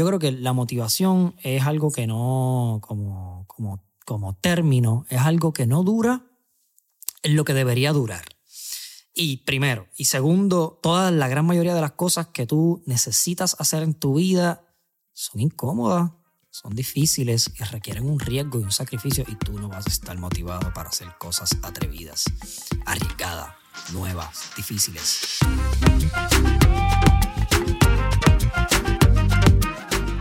yo creo que la motivación es algo que no, como, como, como término, es algo que no dura en lo que debería durar. Y primero. Y segundo, toda la gran mayoría de las cosas que tú necesitas hacer en tu vida son incómodas, son difíciles y requieren un riesgo y un sacrificio y tú no vas a estar motivado para hacer cosas atrevidas, arriesgadas, nuevas, difíciles.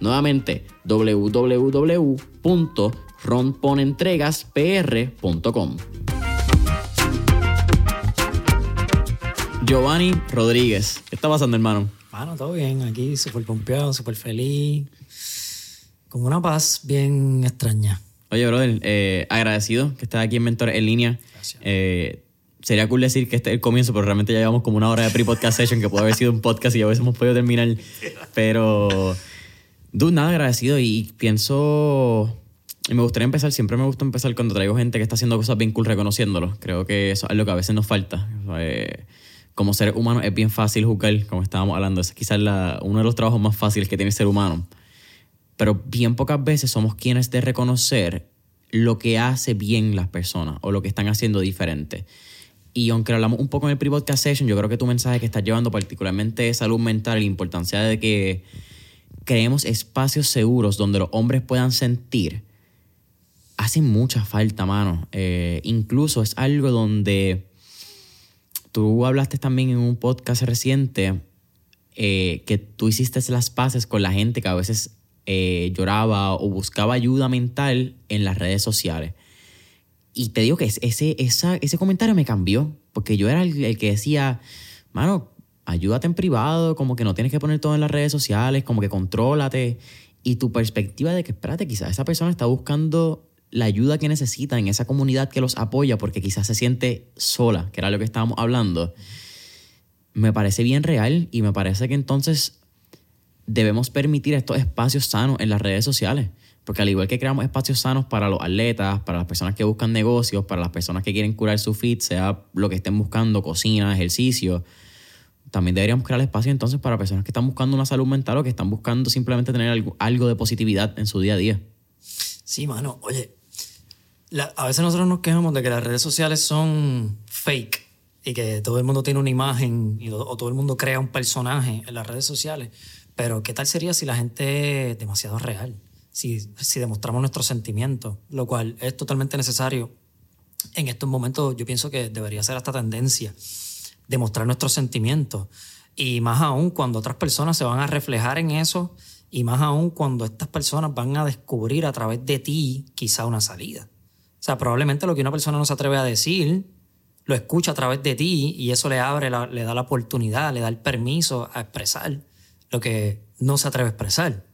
Nuevamente, www.romponentregaspr.com. Giovanni Rodríguez, ¿qué está pasando, hermano? Bueno, todo bien, aquí súper pompeado, súper feliz, con una paz bien extraña. Oye, brother, eh, agradecido que estés aquí en Mentor en línea. Eh, sería cool decir que este es el comienzo, pero realmente ya llevamos como una hora de pre-podcast session que puede haber sido un podcast y a veces hemos podido terminar. Pero, dude, nada, agradecido y pienso... Y me gustaría empezar, siempre me gusta empezar cuando traigo gente que está haciendo cosas bien cool reconociéndolo. Creo que eso es lo que a veces nos falta. Eh, como ser humano es bien fácil juzgar, como estábamos hablando. es quizás uno de los trabajos más fáciles que tiene el ser humano pero bien pocas veces somos quienes de reconocer lo que hace bien las personas o lo que están haciendo diferente. Y aunque hablamos un poco en el pre-podcast session, yo creo que tu mensaje que estás llevando particularmente de salud mental la importancia de que creemos espacios seguros donde los hombres puedan sentir, hace mucha falta, mano. Eh, incluso es algo donde tú hablaste también en un podcast reciente eh, que tú hiciste las paces con la gente que a veces eh, lloraba o buscaba ayuda mental en las redes sociales. Y te digo que ese, ese comentario me cambió, porque yo era el, que decía, mano, ayúdate en privado, como que no tienes que poner todo en las redes sociales, como que contrólate. Y tu perspectiva de que, espérate, quizás esa persona está buscando la ayuda que necesita en esa comunidad que los apoya porque quizás se siente sola, que era lo que estábamos hablando, me parece bien real y me parece que entonces debemos permitir estos espacios sanos en las redes sociales. Porque al igual que creamos espacios sanos para los atletas, para las personas que buscan negocios, para las personas que quieren curar su fit, sea lo que estén buscando, cocina, ejercicio, también deberíamos crear espacio entonces para personas que están buscando una salud mental o que están buscando simplemente tener algo, de positividad en su día a día. Sí, mano. Oye, a veces nosotros nos quejamos de que las redes sociales son fake y que todo el mundo tiene una imagen o todo el mundo crea un personaje en las redes sociales. Pero ¿qué tal sería si la gente es demasiado real? Si, si demostramos nuestros sentimientos, lo cual es totalmente necesario. En estos momentos yo pienso que debería ser esta tendencia, demostrar nuestros sentimientos. Y más aún cuando otras personas se van a reflejar en eso y más aún cuando estas personas van a descubrir a través de ti quizá una salida. O sea, probablemente lo que una persona no se atreve a decir, lo escucha a través de ti y eso le abre, le da la oportunidad, le da el permiso a expresar lo que no se atreve a expresar.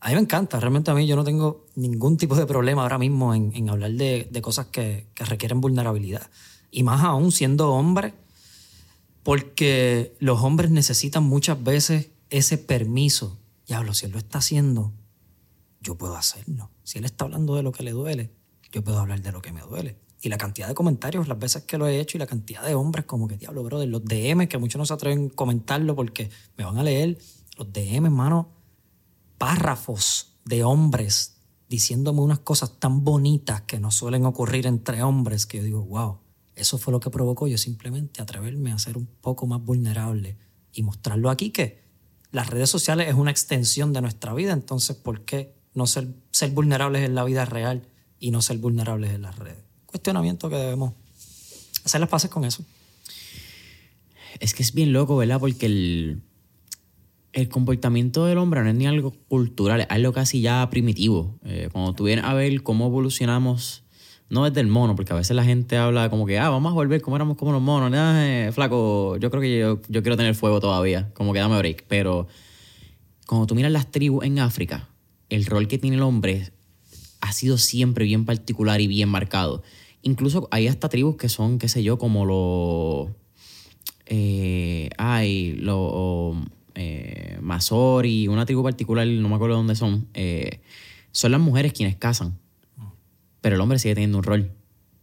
A mí me encanta, realmente a mí yo no tengo ningún tipo de problema ahora mismo en, hablar de, cosas que, requieren vulnerabilidad. Y más aún siendo hombre, porque los hombres necesitan muchas veces ese permiso. Diablo, si él lo está haciendo, yo puedo hacerlo. Si él está hablando de lo que le duele, yo puedo hablar de lo que me duele. Y la cantidad de comentarios, las veces que lo he hecho y la cantidad de hombres como que, diablo, bro, de los DM, que muchos no se atreven a comentarlo porque me van a leer, los DM, hermano, párrafos de hombres diciéndome unas cosas tan bonitas que no suelen ocurrir entre hombres que yo digo, wow, eso fue lo que provocó yo simplemente atreverme a ser un poco más vulnerable y mostrarlo aquí que las redes sociales es una extensión de nuestra vida, entonces ¿por qué no ser, vulnerables en la vida real y no ser vulnerables en las redes? Cuestionamiento que debemos hacer las paces con eso. Es que es bien loco, ¿verdad? Porque el, el comportamiento del hombre no es ni algo cultural, es algo casi ya primitivo. Eh, cuando tú vienes a ver cómo evolucionamos, no desde el mono, porque a veces la gente habla como que, ah, vamos a volver como éramos como los monos, eh, flaco, yo creo que yo, yo, quiero tener fuego todavía, como que dame break. Pero cuando tú miras las tribus en África, el rol que tiene el hombre ha sido siempre bien particular y bien marcado. Incluso hay hasta tribus que son, qué sé yo, como los... Eh, ay, los eh, Masori, una tribu particular, no me acuerdo dónde son, eh, son las mujeres quienes casan. Pero el hombre sigue teniendo un rol.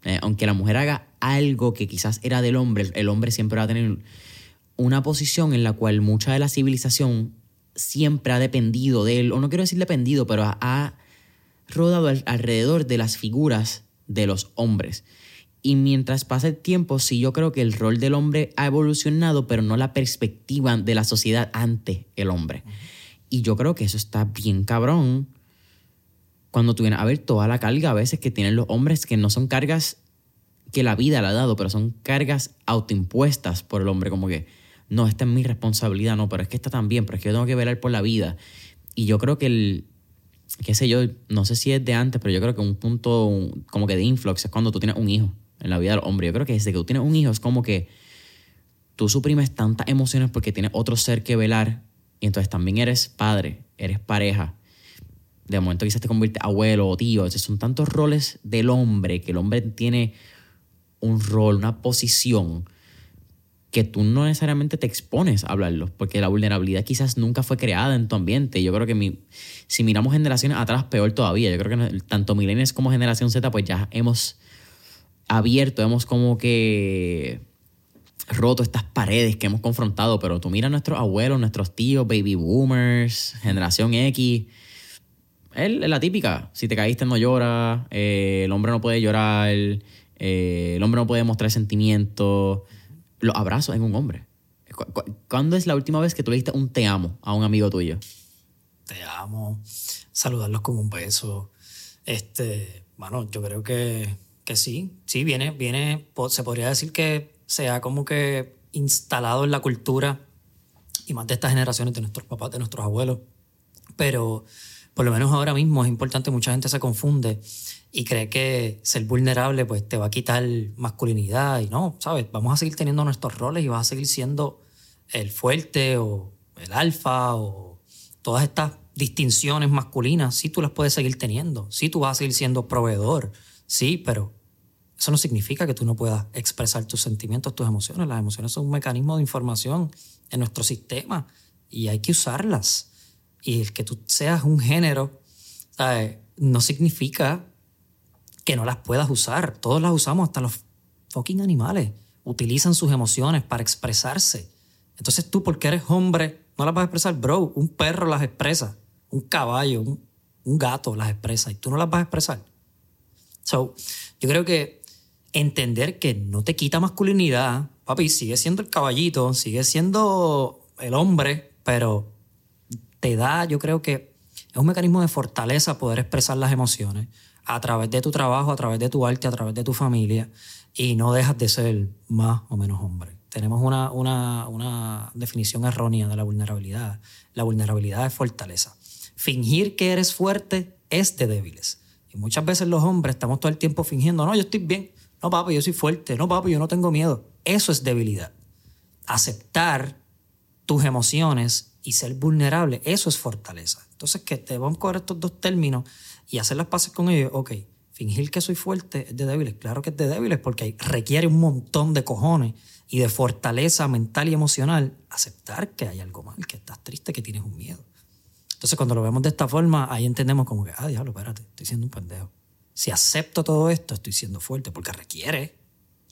Eh, aunque la mujer haga algo que quizás era del hombre, el hombre siempre va a tener una posición en la cual mucha de la civilización siempre ha dependido de él, o no quiero decir dependido, pero ha rodado alrededor de las figuras de los hombres. Y mientras pasa el tiempo, sí yo creo que el rol del hombre ha evolucionado, pero no la perspectiva de la sociedad ante el hombre. Y yo creo que eso está bien cabrón cuando tú vienes a ver toda la carga a veces que tienen los hombres, que no son cargas que la vida le ha dado, pero son cargas autoimpuestas por el hombre, como que, no, esta es mi responsabilidad, no, pero es que está también, pero es que yo tengo que velar por la vida. Y yo creo que el, qué sé yo, no sé si es de antes, pero yo creo que un punto como que de influx es cuando tú tienes un hijo en la vida del hombre. Yo creo que desde que tú tienes un hijo es como que tú suprimes tantas emociones porque tienes otro ser que velar y entonces también eres padre, eres pareja. De momento quizás te conviertes abuelo o tío. Entonces son tantos roles del hombre que el hombre tiene un rol, una posición que tú no necesariamente te expones a hablarlo, porque la vulnerabilidad quizás nunca fue creada en tu ambiente. Yo creo que si miramos generaciones atrás, peor todavía. Yo creo que tanto millennials como generación Z, pues ya hemos abierto, hemos como que roto estas paredes que hemos confrontado, pero tú mira a nuestros abuelos, nuestros tíos, baby boomers, generación X. Es la típica, si te caíste no llora, eh, el hombre no puede llorar, eh, el hombre no puede mostrar sentimientos. Los abrazos en un hombre. ¿Cuándo es la última vez que tú le diste un te amo a un amigo tuyo? Te amo, saludarlos con un beso. Este, bueno, yo creo que que sí, sí, viene, viene, se podría decir que se ha como que instalado en la cultura y más de estas generaciones de nuestros papás, de nuestros abuelos. Pero por lo menos ahora mismo es importante, mucha gente se confunde y cree que ser vulnerable pues te va a quitar masculinidad y no, ¿sabes? Vamos a seguir teniendo nuestros roles y vas a seguir siendo el fuerte o el alfa o todas estas distinciones masculinas, sí tú las puedes seguir teniendo, sí tú vas a seguir siendo proveedor, Sí, pero eso no significa que tú no puedas expresar tus sentimientos, tus emociones. Las emociones son un mecanismo de información en nuestro sistema y hay que usarlas. Y el que tú seas un género no significa que no las puedas usar. Todos las usamos, hasta los fucking animales utilizan sus emociones para expresarse. Entonces tú, porque eres hombre, no las vas a expresar, bro. Un perro las expresa, un caballo, un, un gato las expresa y tú no las vas a expresar. So, yo creo que entender que no te quita masculinidad, papi, sigue siendo el caballito, sigue siendo el hombre, pero te da, yo creo que es un mecanismo de fortaleza poder expresar las emociones a través de tu trabajo, a través de tu arte, a través de tu familia, y no dejas de ser más o menos hombre. Tenemos una, una, una definición errónea de la vulnerabilidad. La vulnerabilidad es fortaleza. Fingir que eres fuerte es de débiles. Y muchas veces los hombres estamos todo el tiempo fingiendo, no, yo estoy bien, no, papi, yo soy fuerte, no, papi, yo no tengo miedo. Eso es debilidad. Aceptar tus emociones y ser vulnerable, eso es fortaleza. Entonces, que te vamos a coger estos dos términos y hacer las paces con ellos, ok, fingir que soy fuerte es de débiles, claro que es de débiles porque requiere un montón de cojones y de fortaleza mental y emocional aceptar que hay algo mal, que estás triste, que tienes un miedo. Entonces, cuando lo vemos de esta forma, ahí entendemos como que, ah, diablo, espérate, estoy siendo un pendejo. Si acepto todo esto, estoy siendo fuerte, porque requiere,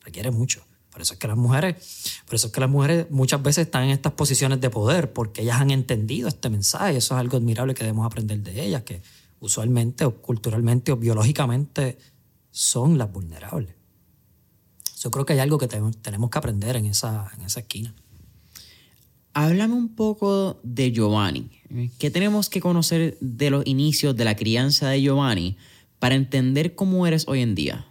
requiere mucho. Por eso es que las mujeres, por eso es que las mujeres muchas veces están en estas posiciones de poder, porque ellas han entendido este mensaje. Eso es algo admirable que debemos aprender de ellas, que usualmente o culturalmente o biológicamente son las vulnerables. Yo creo que hay algo que tenemos que aprender en esa, en esa esquina. Háblame un poco de Giovanni. ¿Qué tenemos que conocer de los inicios de la crianza de Giovanni para entender cómo eres hoy en día?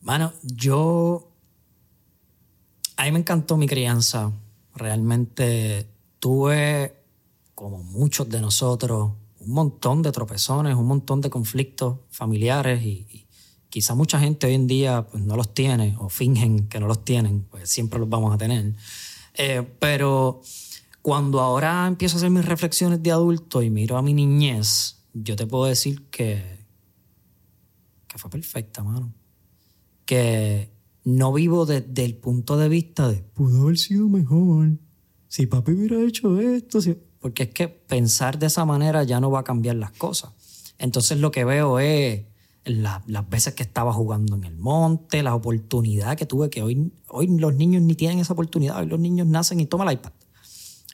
Bueno, yo. A mí me encantó mi crianza. Realmente tuve, como muchos de nosotros, un montón de tropezones, un montón de conflictos familiares y, quizá mucha gente hoy en día pues, no los tiene o fingen que no los tienen, pues siempre los vamos a tener. Eh, pero cuando ahora empiezo a hacer mis reflexiones de adulto y miro a mi niñez, yo te puedo decir que, que fue perfecta, mano. Que no vivo desde el punto de vista de pudo haber sido mejor. Si papi hubiera hecho esto, porque es que pensar de esa manera ya no va a cambiar las cosas. Entonces lo que veo es las veces que estaba jugando en el monte, la oportunidad que tuve, que hoy, hoy los niños ni tienen esa oportunidad, hoy los niños nacen y toman el iPad.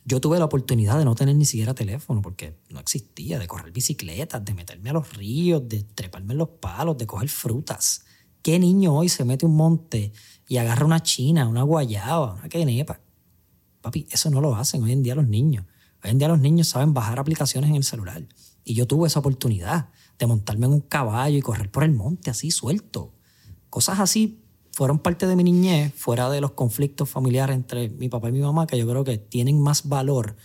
Yo tuve la oportunidad de no tener ni siquiera teléfono porque no existía, de correr bicicletas, de meterme a los ríos, de treparme en los palos, de coger frutas. ¿Qué niño hoy se mete un monte y agarra una china, una guayaba, una quenepa? Papi, eso no lo hacen hoy en día los niños. Hoy en día los niños saben bajar aplicaciones en el celular. Y yo tuve esa oportunidad de montarme en un caballo y correr por el monte así suelto. Cosas así fueron parte de mi niñez, fuera de los conflictos familiares entre mi papá y mi mamá, que yo creo que tienen más valor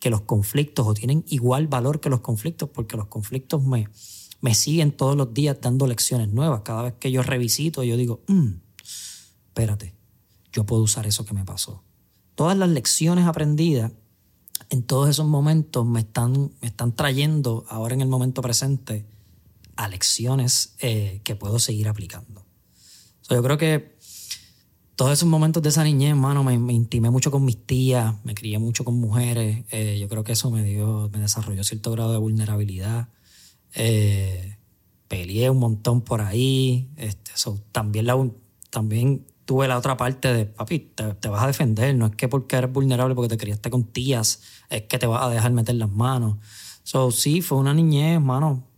que los conflictos o tienen igual valor que los conflictos, porque los conflictos me, me siguen todos los días dando lecciones nuevas. Cada vez que yo revisito, yo digo, mm, espérate, yo puedo usar eso que me pasó. Todas las lecciones aprendidas en todos esos momentos me están, me están trayendo ahora en el momento presente a lecciones eh, que puedo seguir aplicando. yo creo que todos esos momentos de esa niñez, hermano, me, intimé mucho con mis tías, me crié mucho con mujeres. Eh, yo creo que eso me dio, me desarrolló cierto grado de vulnerabilidad. Eh, peleé un montón por ahí. Este, también, la, también tuve la otra parte de, papi, te, vas a defender, no es que porque eres vulnerable, porque te criaste con tías, es que te vas a dejar meter las manos. So, sí, fue una niñez, mano,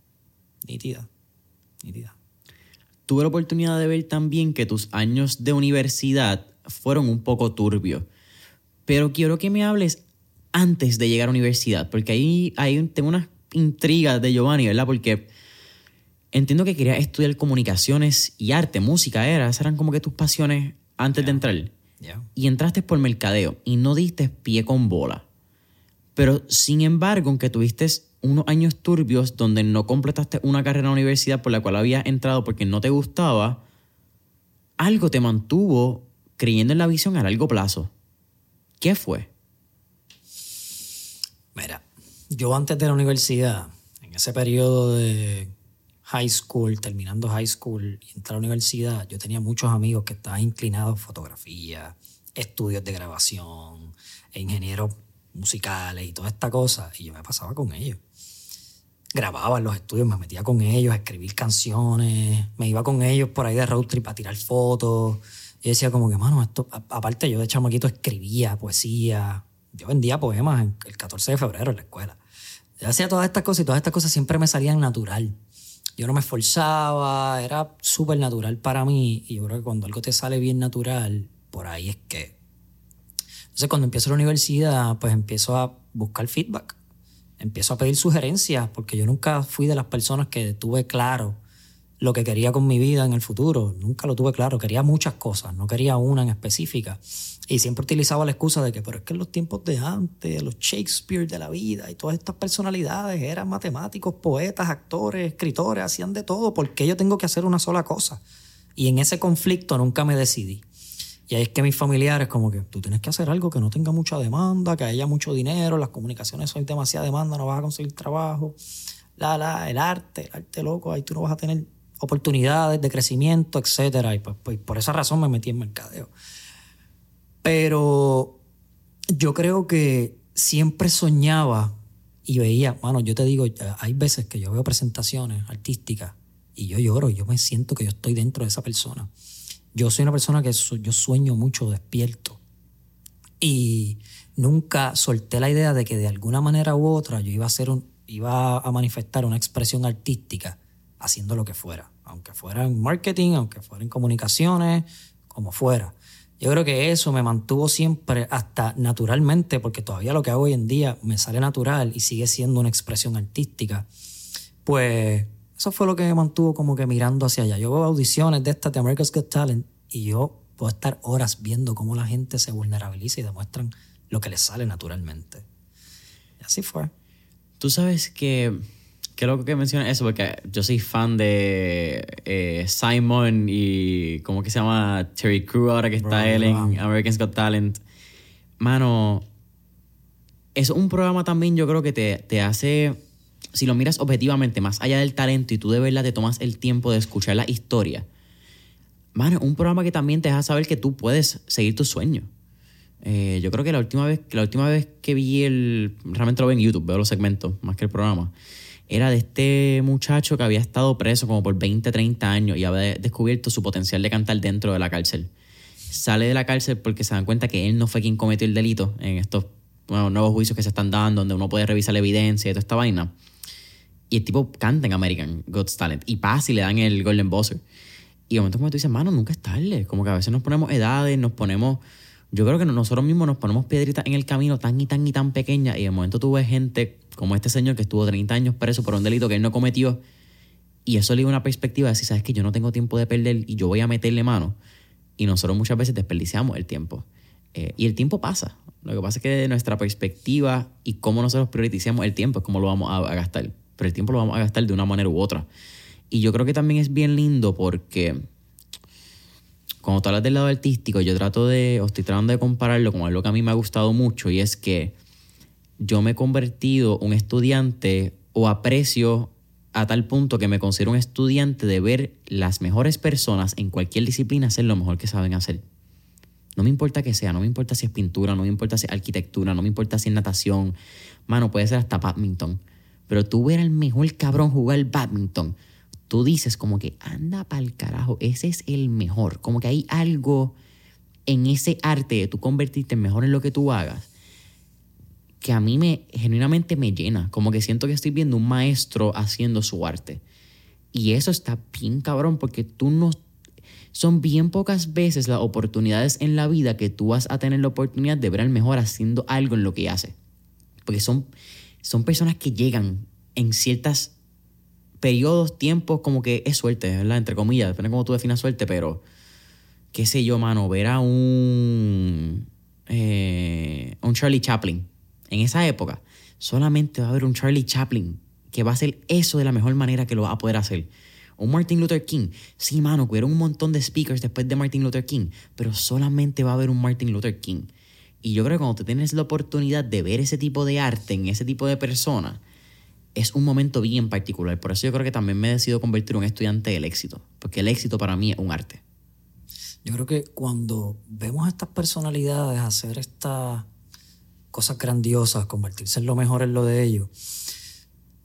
nítida, nítida. Tuve la oportunidad de ver también que tus años de universidad fueron un poco turbios, pero quiero que me hables antes de llegar a universidad, porque ahí, ahí tengo unas intrigas de Giovanni, ¿verdad? Porque entiendo que querías estudiar comunicaciones y arte, música era, esas eran como que tus pasiones antes de entrar. Y entraste por mercadeo y no diste pie con bola. Pero sin embargo, aunque tuviste unos años turbios donde no completaste una carrera en la universidad por la cual habías entrado porque no te gustaba, algo te mantuvo creyendo en la visión a largo plazo. ¿Qué fue? Mira, yo antes de la universidad, en ese periodo de high school, terminando high school y entrar a la universidad, yo tenía muchos amigos que estaban inclinados a fotografía, estudios de grabación, ingenieros musicales y toda esta cosa, y yo me pasaba con ellos. Grababa en los estudios, me metía con ellos a escribir canciones, me iba con ellos por ahí de road trip a tirar fotos. Y decía como que, mano, esto, aparte yo de chamaquito escribía poesía, yo vendía poemas el 14 de febrero en la escuela. Yo hacía todas estas cosas y todas estas cosas siempre me salían natural. Yo no me esforzaba, era súper natural para mí. Y yo creo que cuando algo te sale bien natural, por ahí es que. Entonces, cuando empiezo la universidad, pues empiezo a buscar feedback. Empiezo a pedir sugerencias, porque yo nunca fui de las personas que tuve claro lo que quería con mi vida en el futuro. Nunca lo tuve claro. Quería muchas cosas, no quería una en específica. Y siempre utilizaba la excusa de que, pero es que en los tiempos de antes, los Shakespeare de la vida y todas estas personalidades eran matemáticos, poetas, actores, escritores, hacían de todo. ¿Por qué yo tengo que hacer una sola cosa? Y en ese conflicto nunca me decidí. Y ahí es que mis familiares, como que tú tienes que hacer algo que no tenga mucha demanda, que haya mucho dinero, las comunicaciones son demasiada demanda, no vas a conseguir trabajo. La, la, el arte, el arte loco, ahí tú no vas a tener oportunidades de crecimiento, etcétera. Y pues, pues, por esa razón me metí en mercadeo. Pero yo creo que siempre soñaba y veía, bueno, yo te digo, hay veces que yo veo presentaciones artísticas y yo lloro, yo me siento que yo estoy dentro de esa persona. Yo soy una persona que yo sueño mucho despierto y nunca solté la idea de que de alguna manera u otra yo iba a hacer un, iba a manifestar una expresión artística haciendo lo que fuera, aunque fuera en marketing, aunque fuera en comunicaciones, como fuera. Yo creo que eso me mantuvo siempre hasta naturalmente, porque todavía lo que hago hoy en día me sale natural y sigue siendo una expresión artística. Pues eso fue lo que me mantuvo como que mirando hacia allá. Yo veo audiciones de estas de America's Got Talent y yo puedo estar horas viendo cómo la gente se vulnerabiliza y demuestran lo que les sale naturalmente. Y así fue. Tú sabes que, qué loco que mencionas eso, porque yo soy fan de eh, Simon y, ¿cómo que se llama? Terry Crew ahora que está él en American's Got Talent. Mano, es un programa también yo creo que te, te hace si lo miras objetivamente, más allá del talento y tú de verdad te tomas el tiempo de escuchar la historia, mano, un programa que también te deja saber que tú puedes seguir tus sueños. Eh, yo creo que la última vez, la última vez que vi el, realmente lo veo en YouTube, veo los segmentos más que el programa, era de este muchacho que había estado preso como por 20, 30 años y había descubierto su potencial de cantar dentro de la cárcel. Sale de la cárcel porque se dan cuenta que él no fue quien cometió el delito en estos nuevos juicios que se están dando, donde uno puede revisar la evidencia y toda esta vaina. Y el tipo canta en American God's Talent. Y pasa y le dan el Golden Buzzer. Y de momento como tú dices, mano, nunca es tarde. Como que a veces nos ponemos edades, nos ponemos... Yo creo que nosotros mismos nos ponemos piedritas en el camino tan y tan y tan pequeñas. Y de momento tú ves gente como este señor que estuvo 30 años preso por un delito que él no cometió. Y eso le da una perspectiva de decir, sabes que yo no tengo tiempo de perder y yo voy a meterle mano. Y nosotros muchas veces desperdiciamos el tiempo. Eh, y el tiempo pasa. Lo que pasa es que de nuestra perspectiva y cómo nosotros priorizamos el tiempo es cómo lo vamos a gastar pero el tiempo lo vamos a gastar de una manera u otra. Y yo creo que también es bien lindo porque cuando tú hablas del lado artístico, yo trato de, o estoy tratando de compararlo con algo que a mí me ha gustado mucho y es que yo me he convertido un estudiante o aprecio a tal punto que me considero un estudiante de ver las mejores personas en cualquier disciplina hacer lo mejor que saben hacer. No me importa que sea, no me importa si es pintura, no me importa si es arquitectura, no me importa si es natación, mano, puede ser hasta badminton. Pero tú ver al mejor cabrón jugar badminton, tú dices como que anda pa'l carajo, ese es el mejor. Como que hay algo en ese arte de tú convertirte mejor en lo que tú hagas que a mí me genuinamente me llena. Como que siento que estoy viendo un maestro haciendo su arte. Y eso está bien cabrón porque tú no... Son bien pocas veces las oportunidades en la vida que tú vas a tener la oportunidad de ver al mejor haciendo algo en lo que hace. Porque son son personas que llegan en ciertos periodos, tiempos, como que es suerte, ¿verdad? Entre comillas, depende de cómo tú definas suerte, pero qué sé yo, mano, ver a un, eh, un Charlie Chaplin en esa época, solamente va a haber un Charlie Chaplin que va a hacer eso de la mejor manera que lo va a poder hacer. Un Martin Luther King. Sí, mano, hubieron un montón de speakers después de Martin Luther King, pero solamente va a haber un Martin Luther King. Y yo creo que cuando tú tienes la oportunidad de ver ese tipo de arte en ese tipo de persona, es un momento bien particular. Por eso yo creo que también me he decidido convertir en un estudiante del éxito, porque el éxito para mí es un arte. Yo creo que cuando vemos a estas personalidades hacer estas cosas grandiosas, convertirse en lo mejor en lo de ellos,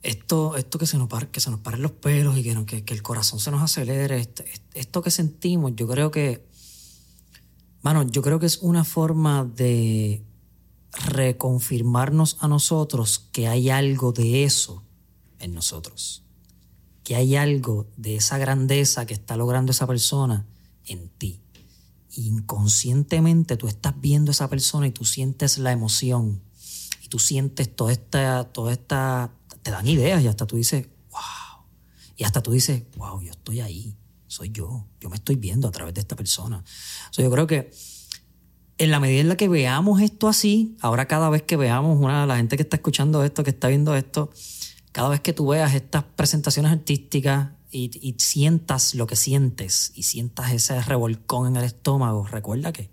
esto, esto que, se nos que se nos paren los pelos y que, que, el corazón se nos acelere, esto, esto que sentimos, yo creo que Mano, yo creo que es una forma de reconfirmarnos a nosotros que hay algo de eso en nosotros. Que hay algo de esa grandeza que está logrando esa persona en ti. Inconscientemente tú estás viendo a esa persona y tú sientes la emoción. Y tú sientes toda esta, toda esta, te dan ideas y hasta tú dices, wow. Y hasta tú dices, wow, yo estoy ahí soy yo. Yo me estoy viendo a través de esta persona. yo creo que en la medida en la que veamos esto así, ahora cada vez que veamos una la gente que está escuchando esto, que está viendo esto, cada vez que tú veas estas presentaciones artísticas y, y sientas lo que sientes y sientas ese revolcón en el estómago, recuerda que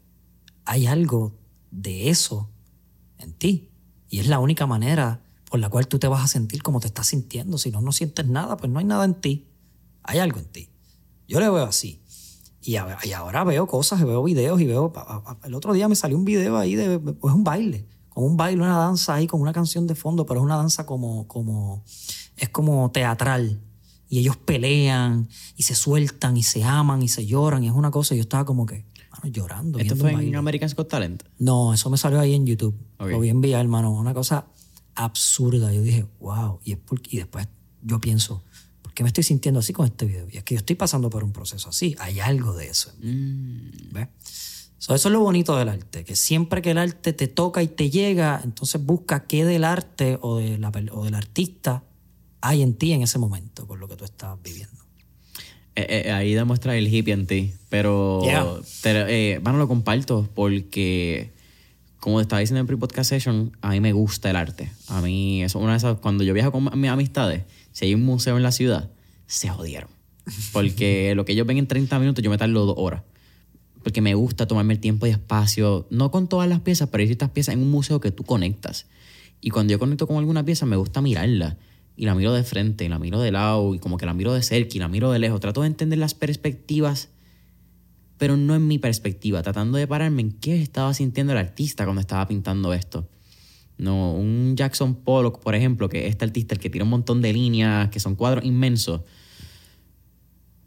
hay algo de eso en ti. Y es la única manera por la cual tú te vas a sentir como te estás sintiendo. Si no, no sientes nada, pues no hay nada en ti. Hay algo en ti. Yo le veo así. Y, ahora veo cosas, veo videos y veo... El otro día me salió un video ahí de... Pues un baile. Con un baile, una danza ahí con una canción de fondo, pero es una danza como... como es como teatral. y ellos pelean y se sueltan y se aman y se lloran y es una cosa. Y yo estaba como que, llorando. ¿Esto fue en baile. American's Got Talent? No, eso me salió ahí en YouTube. Ok. Lo vi enviar, hermano. Una cosa absurda. Yo dije, wow. Y, es por- y después yo pienso, ¿por qué me estoy sintiendo así con este video? Y es que yo estoy pasando por un proceso así. Hay algo de eso. ¿Ves? So, eso es lo bonito del arte, que siempre que el arte te toca y te llega, entonces busca qué del arte o, de la o del artista hay en ti en ese momento, por lo que tú estás viviendo. Eh, eh, ahí demuestra el hippie en ti. Pero, Yeah. te- eh, bueno, lo comparto porque, como estaba diciendo en pre-podcast session, a mí me gusta el arte. A mí, eso es una de esas, cuando yo viajo con mis amistades, si hay un museo en la ciudad, se jodieron. Porque lo que ellos ven en 30 minutos, yo me tardo dos horas. Porque me gusta tomarme el tiempo y espacio, no con todas las piezas, pero hay ciertas piezas en un museo que tú conectas. Y cuando yo conecto con alguna pieza, me gusta mirarla. Y la miro de frente, y la miro de lado, y como que la miro de cerca, y la miro de lejos. Trato de entender las perspectivas, pero no en mi perspectiva. Tratando de pararme en qué estaba sintiendo el artista cuando estaba pintando esto. No, un Jackson Pollock, por ejemplo, que es este artista el que tira un montón de líneas, que son cuadros inmensos,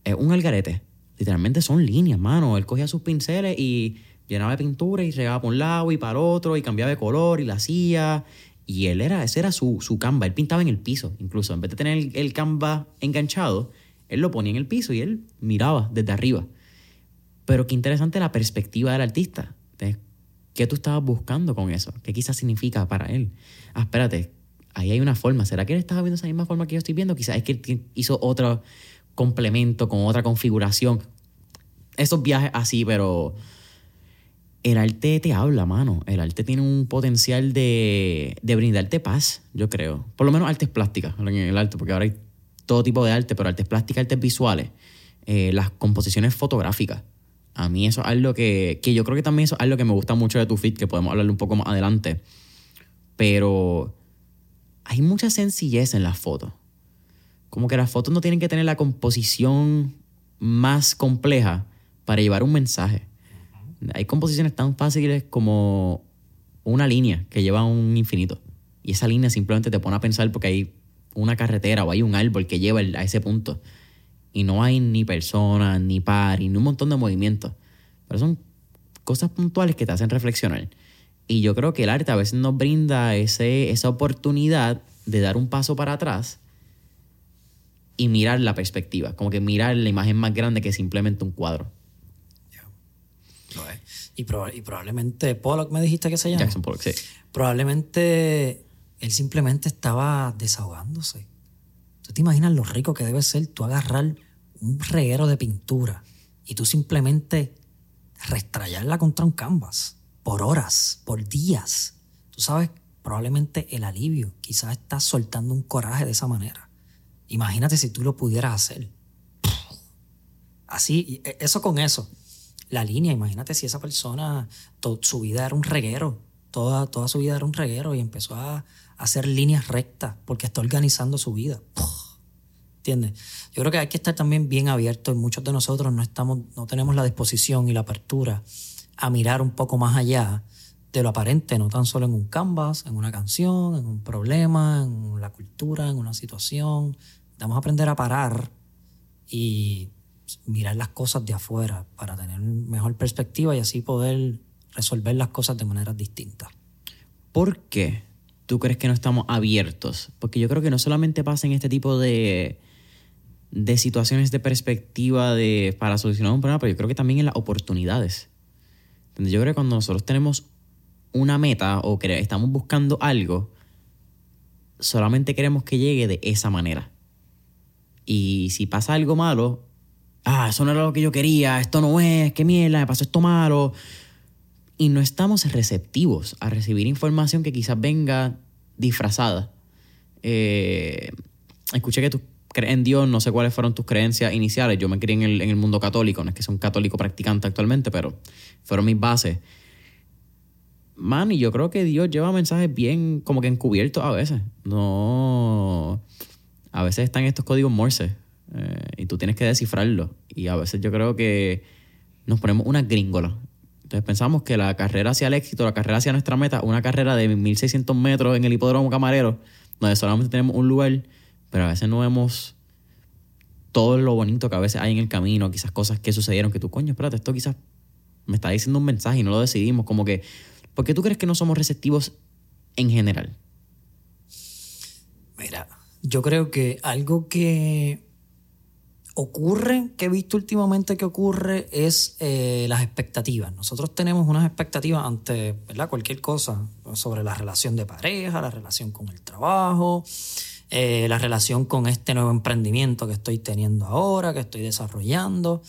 es un algarete. Literalmente son líneas, mano. Él cogía sus pinceles y llenaba de pintura y regaba por un lado y para otro y cambiaba de color y la hacía. Y él era, ese era su, su canva. Él pintaba en el piso, incluso. En vez de tener el, el canva enganchado, él lo ponía en el piso y él miraba desde arriba. Pero qué interesante la perspectiva del artista. ¿Qué tú estabas buscando con eso? ¿Qué quizás significa para él? Ah, espérate, ahí hay una forma. ¿Será que él estaba viendo esa misma forma que yo estoy viendo? Quizás es que él hizo otro complemento con otra configuración. Esos viajes así, pero el arte te habla, mano. El arte tiene un potencial de, de brindarte paz, yo creo. Por lo menos artes plásticas en el arte, porque ahora hay todo tipo de arte, pero artes plásticas, artes visuales, eh, las composiciones fotográficas. A mí eso es algo que, que yo creo que también eso es algo que me gusta mucho de tu fit, que podemos hablarle un poco más adelante. Pero hay mucha sencillez en las fotos. Como que las fotos no tienen que tener la composición más compleja para llevar un mensaje. Hay composiciones tan fáciles como una línea que lleva a un infinito. Y esa línea simplemente te pone a pensar porque hay una carretera o hay un árbol que lleva a ese punto. Y no hay ni personas, ni par, ni un montón de movimientos. Pero son cosas puntuales que te hacen reflexionar. Y yo creo que el arte a veces nos brinda ese, esa oportunidad de dar un paso para atrás y mirar la perspectiva. Como que mirar la imagen más grande que simplemente un cuadro. Es. Y, proba- y probablemente Pollock me dijiste que se llama. Jackson Pollock, sí. Probablemente él simplemente estaba desahogándose. ¿Tú te imaginas lo rico que debe ser tú agarrar un reguero de pintura y tú simplemente restrayarla contra un canvas por horas, por días? Tú sabes, probablemente el alivio, quizás estás soltando un coraje de esa manera. Imagínate si tú lo pudieras hacer. Así, eh, eso con eso. La línea, imagínate si esa persona, to- su vida era un reguero, toda, toda su vida era un reguero y empezó a hacer líneas rectas porque está organizando su vida. ¿Entiendes? Yo creo que hay que estar también bien abierto y muchos de nosotros no, estamos, no tenemos la disposición y la apertura a mirar un poco más allá de lo aparente, no tan solo en un canvas, en una canción, en un problema, en la cultura, en una situación. A aprender a parar y mirar las cosas de afuera para tener mejor perspectiva y así poder resolver las cosas de maneras distintas. ¿Por qué tú crees que no estamos abiertos? Porque yo creo que no solamente pasa en este tipo de, de situaciones de perspectiva de, para solucionar un problema, pero yo creo que también en las oportunidades. Yo creo que cuando nosotros tenemos una meta o que estamos buscando algo, solamente queremos que llegue de esa manera. Y si pasa algo malo, ah, eso no era lo que yo quería, esto no es, qué mierda, me pasó esto malo. Y no estamos receptivos a recibir información que quizás venga disfrazada. Eh, escuché que tú crees en Dios, no sé cuáles fueron tus creencias iniciales. Yo me crié en el, en el mundo católico, no es que sea un católico practicante actualmente, pero fueron mis bases. Man, y yo creo que Dios lleva mensajes bien como que encubiertos a veces. No. A veces están estos códigos Morse eh, y tú tienes que descifrarlos. Y a veces yo creo que nos ponemos una gringola. Entonces pensamos que la carrera hacia el éxito, la carrera hacia nuestra meta, una carrera de 1600 metros en el hipódromo camarero, donde solamente tenemos un lugar, pero a veces no vemos todo lo bonito que a veces hay en el camino, quizás cosas que sucedieron que tú, coño, espérate, esto quizás me está diciendo un mensaje y no lo decidimos. Como que, ¿por qué tú crees que no somos receptivos en general? Mira, yo creo que algo que ocurre, que he visto últimamente que ocurre, es eh, las expectativas. Nosotros tenemos unas expectativas ante ¿verdad? cualquier cosa sobre la relación de pareja, la relación con el trabajo, eh, la relación con este nuevo emprendimiento que estoy teniendo ahora, que estoy desarrollando.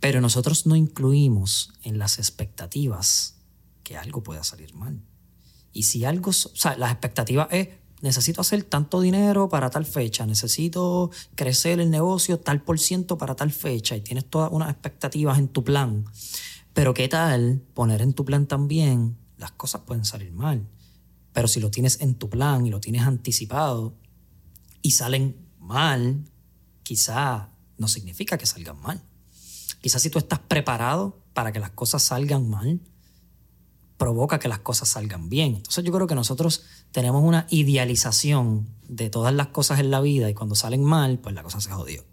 Pero nosotros no incluimos en las expectativas que algo pueda salir mal. Y si algo, o sea, las expectativas es, necesito hacer tanto dinero para tal fecha, necesito crecer el negocio tal por ciento para tal fecha y tienes todas unas expectativas en tu plan. Pero qué tal poner en tu plan también, las cosas pueden salir mal. Pero si lo tienes en tu plan y lo tienes anticipado y salen mal, quizá no significa que salgan mal. Quizás si tú estás preparado para que las cosas salgan mal, provoca que las cosas salgan bien. Entonces yo creo que nosotros tenemos una idealización de todas las cosas en la vida y cuando salen mal, pues la cosa se jodió.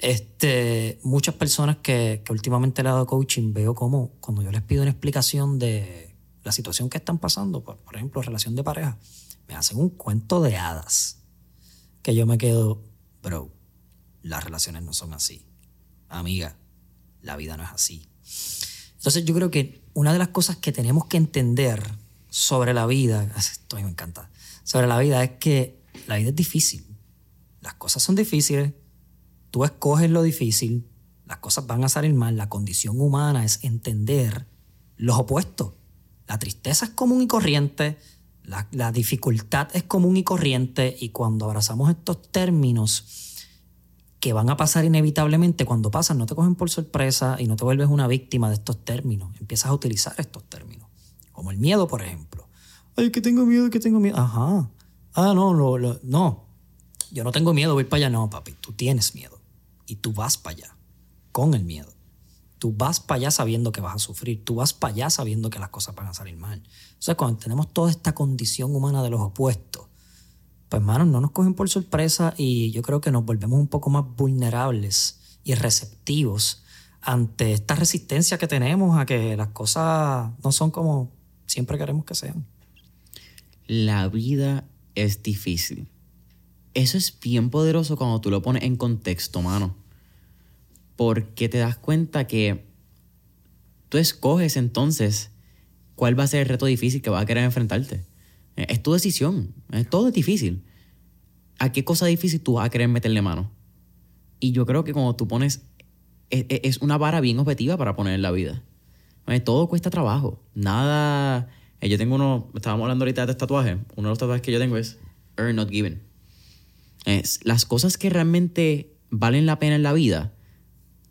Este, muchas personas que, que últimamente le he dado coaching veo como cuando yo les pido una explicación de la situación que están pasando, por, por ejemplo, relación de pareja, me hacen un cuento de hadas que yo me quedo, bro, las relaciones no son así. Amiga, la vida no es así. Entonces yo creo que una de las cosas que tenemos que entender sobre la vida, esto me encanta, sobre la vida es que la vida es difícil. Las cosas son difíciles, tú escoges lo difícil, las cosas van a salir mal, la condición humana es entender los opuestos. La tristeza es común y corriente, la, la, dificultad es común y corriente y cuando abrazamos estos términos que van a pasar inevitablemente, cuando pasan no te cogen por sorpresa y no te vuelves una víctima de estos términos, empiezas a utilizar estos términos, como el miedo, por ejemplo. Ay, que tengo miedo, que tengo miedo. Ajá. Ah, no, no, no, no. Yo no tengo miedo, voy para allá. No, papi, tú tienes miedo y tú vas para allá con el miedo. Tú vas para allá sabiendo que vas a sufrir, tú vas para allá sabiendo que las cosas van a salir mal. O sea, cuando tenemos toda esta condición humana de los opuestos, pues hermanos, no nos cogen por sorpresa y yo creo que nos volvemos un poco más vulnerables y receptivos ante esta resistencia que tenemos a que las cosas no son como siempre queremos que sean. La vida es difícil. Eso es bien poderoso cuando tú lo pones en contexto, mano porque te das cuenta que tú escoges entonces cuál va a ser el reto difícil que vas a querer enfrentarte. Eh, es tu decisión, es todo es difícil. ¿A qué cosa difícil tú vas a querer meterle mano? Y yo creo que cuando tú pones, es, e, es una vara bien objetiva para poner en la vida. Eh, todo cuesta trabajo. Nada. Eh, yo tengo uno, estábamos hablando ahorita de tatuajes. Uno de los tatuajes que yo tengo es Earn Not Given. Es, las cosas que realmente valen la pena en la vida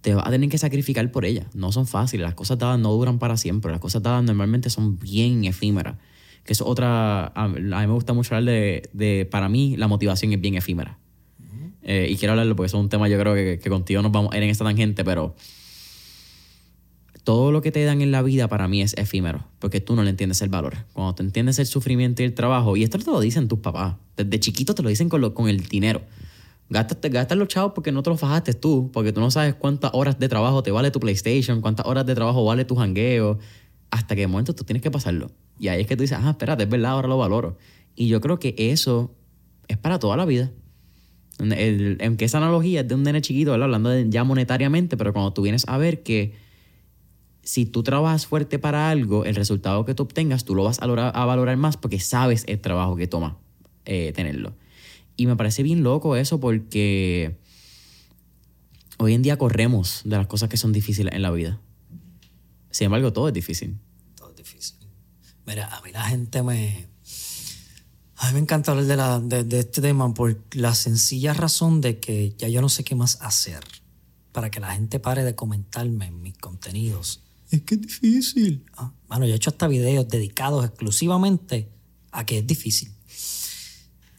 te vas a tener que sacrificar por ellas. No son fáciles. Las cosas dadas no duran para siempre. Las cosas dadas normalmente son bien efímeras. Que es otra. A mí me gusta mucho hablar de. de para mí, la motivación es bien efímera. Eh, y quiero hablarlo porque es un tema, yo creo que, que contigo nos vamos a ir en esta tangente, pero. Todo lo que te dan en la vida para mí es efímero, porque tú no le entiendes el valor. Cuando te entiendes el sufrimiento y el trabajo, y esto te lo dicen tus papás, desde chiquito te lo dicen con, lo, con el dinero. Gastas, los chavos porque no te los fajaste tú, porque tú no sabes cuántas horas de trabajo te vale tu PlayStation, cuántas horas de trabajo vale tu jangueo, hasta que de momento tú tienes que pasarlo. Y ahí es que tú dices, ah, espérate, es verdad, ahora lo valoro. Y yo creo que eso es para toda la vida. aunque esa analogía es de un nene chiquito, hablando ya monetariamente, pero cuando tú vienes a ver que si tú trabajas fuerte para algo, el resultado que tú obtengas, tú lo vas a valorar, a valorar más porque sabes el trabajo que toma eh, tenerlo. Y me parece bien loco eso porque hoy en día corremos de las cosas que son difíciles en la vida. Sin embargo, todo es difícil. Todo es difícil. Mira, a mí la gente me... A mí me encanta hablar de, la, de, este tema por la sencilla razón de que ya yo no sé qué más hacer para que la gente pare de comentarme en mis contenidos. Es que es difícil. Ah, bueno, yo he hecho hasta videos dedicados exclusivamente a que es difícil.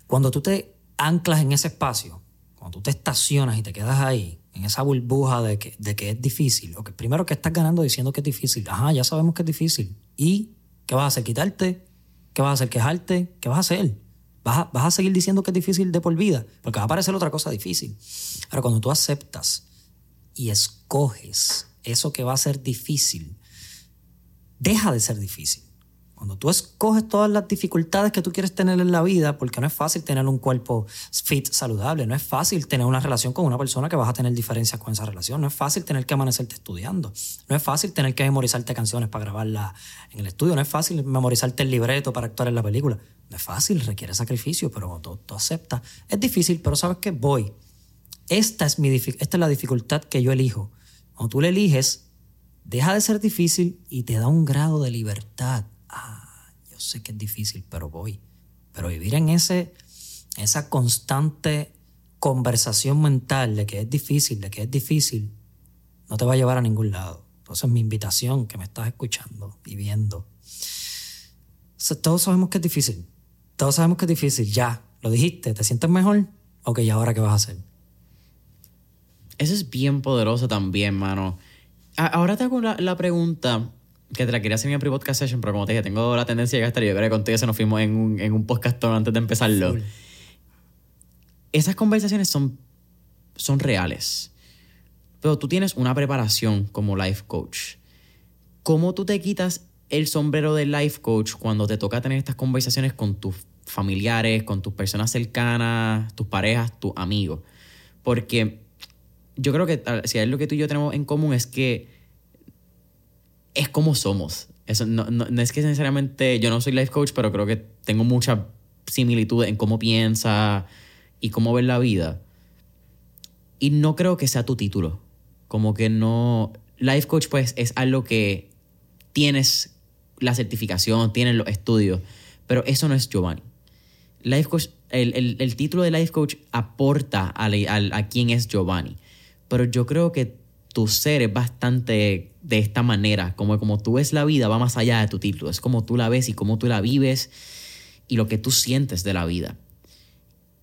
Cuando tú te anclas en ese espacio, cuando tú te estacionas y te quedas ahí, en esa burbuja de que, de que es difícil, o que primero que estás ganando diciendo que es difícil, ajá, ya sabemos que es difícil. ¿Y qué vas a hacer? ¿Quitarte? ¿Qué vas a hacer? ¿Quejarte? ¿Qué vas a hacer? Vas a, vas a seguir diciendo que es difícil de por vida, porque va a parecer otra cosa difícil. Pero cuando tú aceptas y escoges eso que va a ser difícil, deja de ser difícil. Cuando tú escoges todas las dificultades que tú quieres tener en la vida, porque no es fácil tener un cuerpo fit, saludable, no es fácil tener una relación con una persona que vas a tener diferencias con esa relación, no es fácil tener que amanecerte estudiando, no es fácil tener que memorizarte canciones para grabarlas en el estudio, no es fácil memorizarte el libreto para actuar en la película. No es fácil, requiere sacrificio, pero tú, tú aceptas. Es difícil, pero sabes que voy. Esta es, mi, esta es la dificultad que yo elijo. Cuando tú le eliges, deja de ser difícil y te da un grado de libertad sé que es difícil, pero voy. Pero vivir en ese, esa constante conversación mental de que es difícil, de que es difícil, no te va a llevar a ningún lado. Entonces mi invitación que me estás escuchando y viendo. todos sabemos que es difícil. Todos sabemos que es difícil. Ya, lo dijiste, ¿te sientes mejor? Ok, ¿y ahora qué vas a hacer? Eso es bien poderoso también, mano. Ahora te hago la pregunta que te la quería hacer mi pre-podcast session, pero como te dije, tengo la tendencia de gastar y yo creo que contigo se nos fuimos en un, en un podcast antes de empezarlo. Esas conversaciones son, son reales. Pero tú tienes una preparación como life coach. ¿Cómo tú te quitas el sombrero de life coach cuando te toca tener estas conversaciones con tus familiares, con tus personas cercanas, tus parejas, tus amigos? Porque yo creo que si es lo que tú y yo tenemos en común es que es como somos. Eso no, no, es que necesariamente yo no soy life coach, pero creo que tengo mucha similitud en cómo piensa y cómo ver la vida. Y no creo que sea tu título. Como que no. Life coach, pues, es algo que tienes la certificación, tienes los estudios, pero eso no es Giovanni. Life coach, el, el, título de life coach aporta a, a, a quién es Giovanni. Pero yo creo que tu ser es bastante de esta manera, como, como tú ves la vida va más allá de tu título, es como tú la ves y cómo tú la vives y lo que tú sientes de la vida.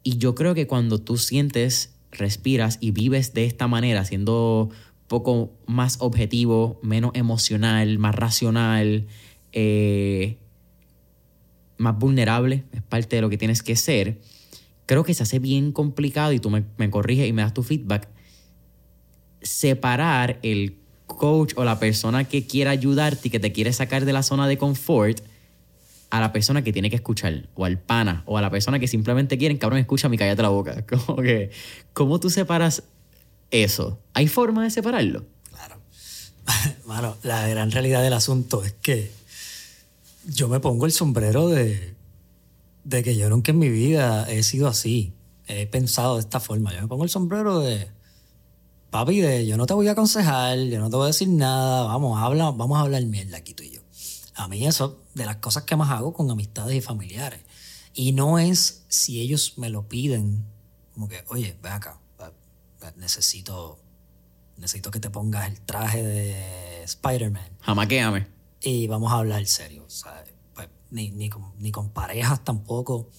Y yo creo que cuando tú sientes, respiras y vives de esta manera, siendo poco más objetivo, menos emocional, más racional, eh, más vulnerable, es parte de lo que tienes que ser, creo que se hace bien complicado y tú me, me corriges y me das tu feedback separar el coach o la persona que quiere ayudarte y que te quiere sacar de la zona de confort a la persona que tiene que escuchar, o al pana, o a la persona que simplemente quieren, cabrón, escucha mi cállate la boca. Como que, ¿cómo tú separas eso? ¿Hay forma de separarlo? Claro. Bueno, la gran realidad del asunto es que yo me pongo el sombrero de, de que yo nunca en mi vida he sido así. He pensado de esta forma. Yo me pongo el sombrero de papi, de, yo no te voy a aconsejar, yo no te voy a decir nada, vamos, habla, vamos a hablar mierda aquí tú y yo. A mí eso, de las cosas que más hago con amistades y familiares. Y no es si ellos me lo piden, como que, oye, ven acá, necesito, necesito que te pongas el traje de Spider-Man. Jamaquéame. Y vamos a hablar serio, Pues, ni, ni, con, ni con parejas tampoco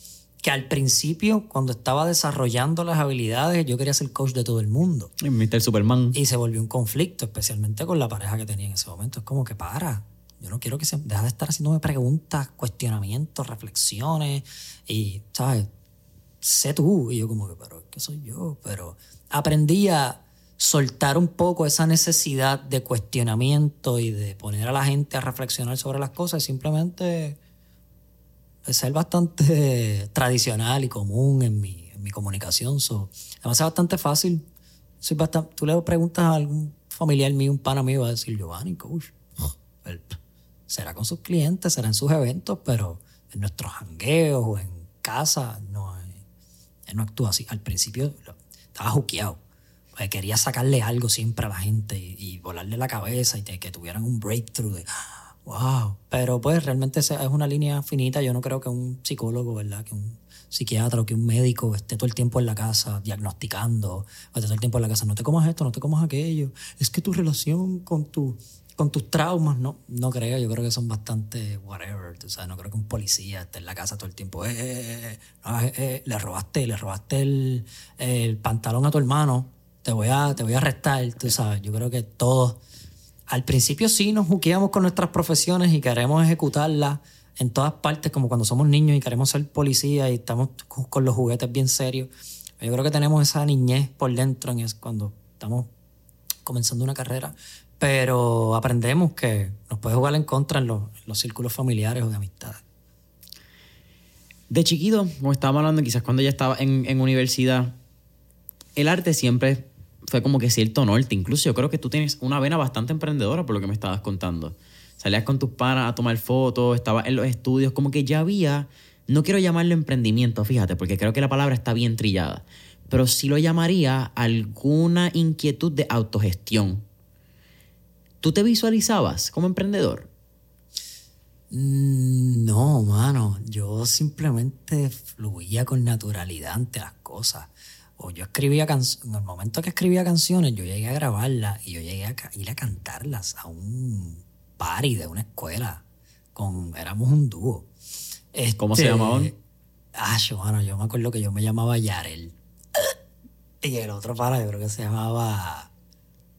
que al principio, cuando estaba desarrollando las habilidades, yo quería ser coach de todo el mundo. Y Mr. Superman. Y se volvió un conflicto, especialmente con la pareja que tenía en ese momento. Es como que para. Yo no quiero que se deja de estar haciéndome preguntas, cuestionamientos, reflexiones y, ¿sabes? Sé tú. Y yo como que, pero ¿qué soy yo? Pero aprendí a soltar un poco esa necesidad de cuestionamiento y de poner a la gente a reflexionar sobre las cosas y simplemente ser bastante tradicional y común en mi, en mi comunicación. So, además es bastante fácil. Soy bastante, tú le preguntas a algún familiar mío, un pana mío, va a decir, Giovanni, coach. será con sus clientes, será en sus eventos, pero en nuestros jangueos o en casa, no, él no actúa así. Al principio estaba juqueado. Quería sacarle algo siempre a la gente y, volarle la cabeza y que tuvieran un breakthrough de Wow. Pero pues realmente es una línea finita. Yo no creo que un psicólogo, ¿verdad? Que un psiquiatra o que un médico esté todo el tiempo en la casa diagnosticando, o esté todo el tiempo en la casa, no te comas esto, no te comas aquello. Es que tu relación con tu con tus traumas, no, no creo, yo creo que son bastante whatever, tú sabes, no creo que un policía esté en la casa todo el tiempo, eh, eh, eh, eh le robaste, le robaste el, el, pantalón a tu hermano, te voy a, te voy a arrestar, tú sabes, yo creo que todos al principio sí nos juqueamos con nuestras profesiones y queremos ejecutarlas en todas partes, como cuando somos niños y queremos ser policía y estamos con los juguetes bien serios. Yo creo que tenemos esa niñez por dentro en es cuando estamos comenzando una carrera, pero aprendemos que nos puede jugar en contra en los, círculos familiares o de amistades. De chiquito, como estábamos hablando, quizás cuando ya estaba en, en universidad, el arte siempre fue como que cierto norte. Incluso yo creo que tú tienes una vena bastante emprendedora por lo que me estabas contando salías con tus panas a tomar fotos, estabas en los estudios, como que ya había, no quiero llamarlo emprendimiento, fíjate, porque creo que la palabra está bien trillada, pero sí lo llamaría alguna inquietud de autogestión. ¿Tú te visualizabas como emprendedor? Mm, no, mano, yo simplemente fluía con naturalidad ante las cosas. O yo escribía canciones, en el momento que escribía canciones, yo llegué a grabarlas y yo llegué a ir a cantarlas a un party de una escuela. Con, éramos un dúo. ¿Cómo se este, llamaban? Ah, yo, bueno, yo me acuerdo que yo me llamaba Yarel. Y el otro para, yo creo que se llamaba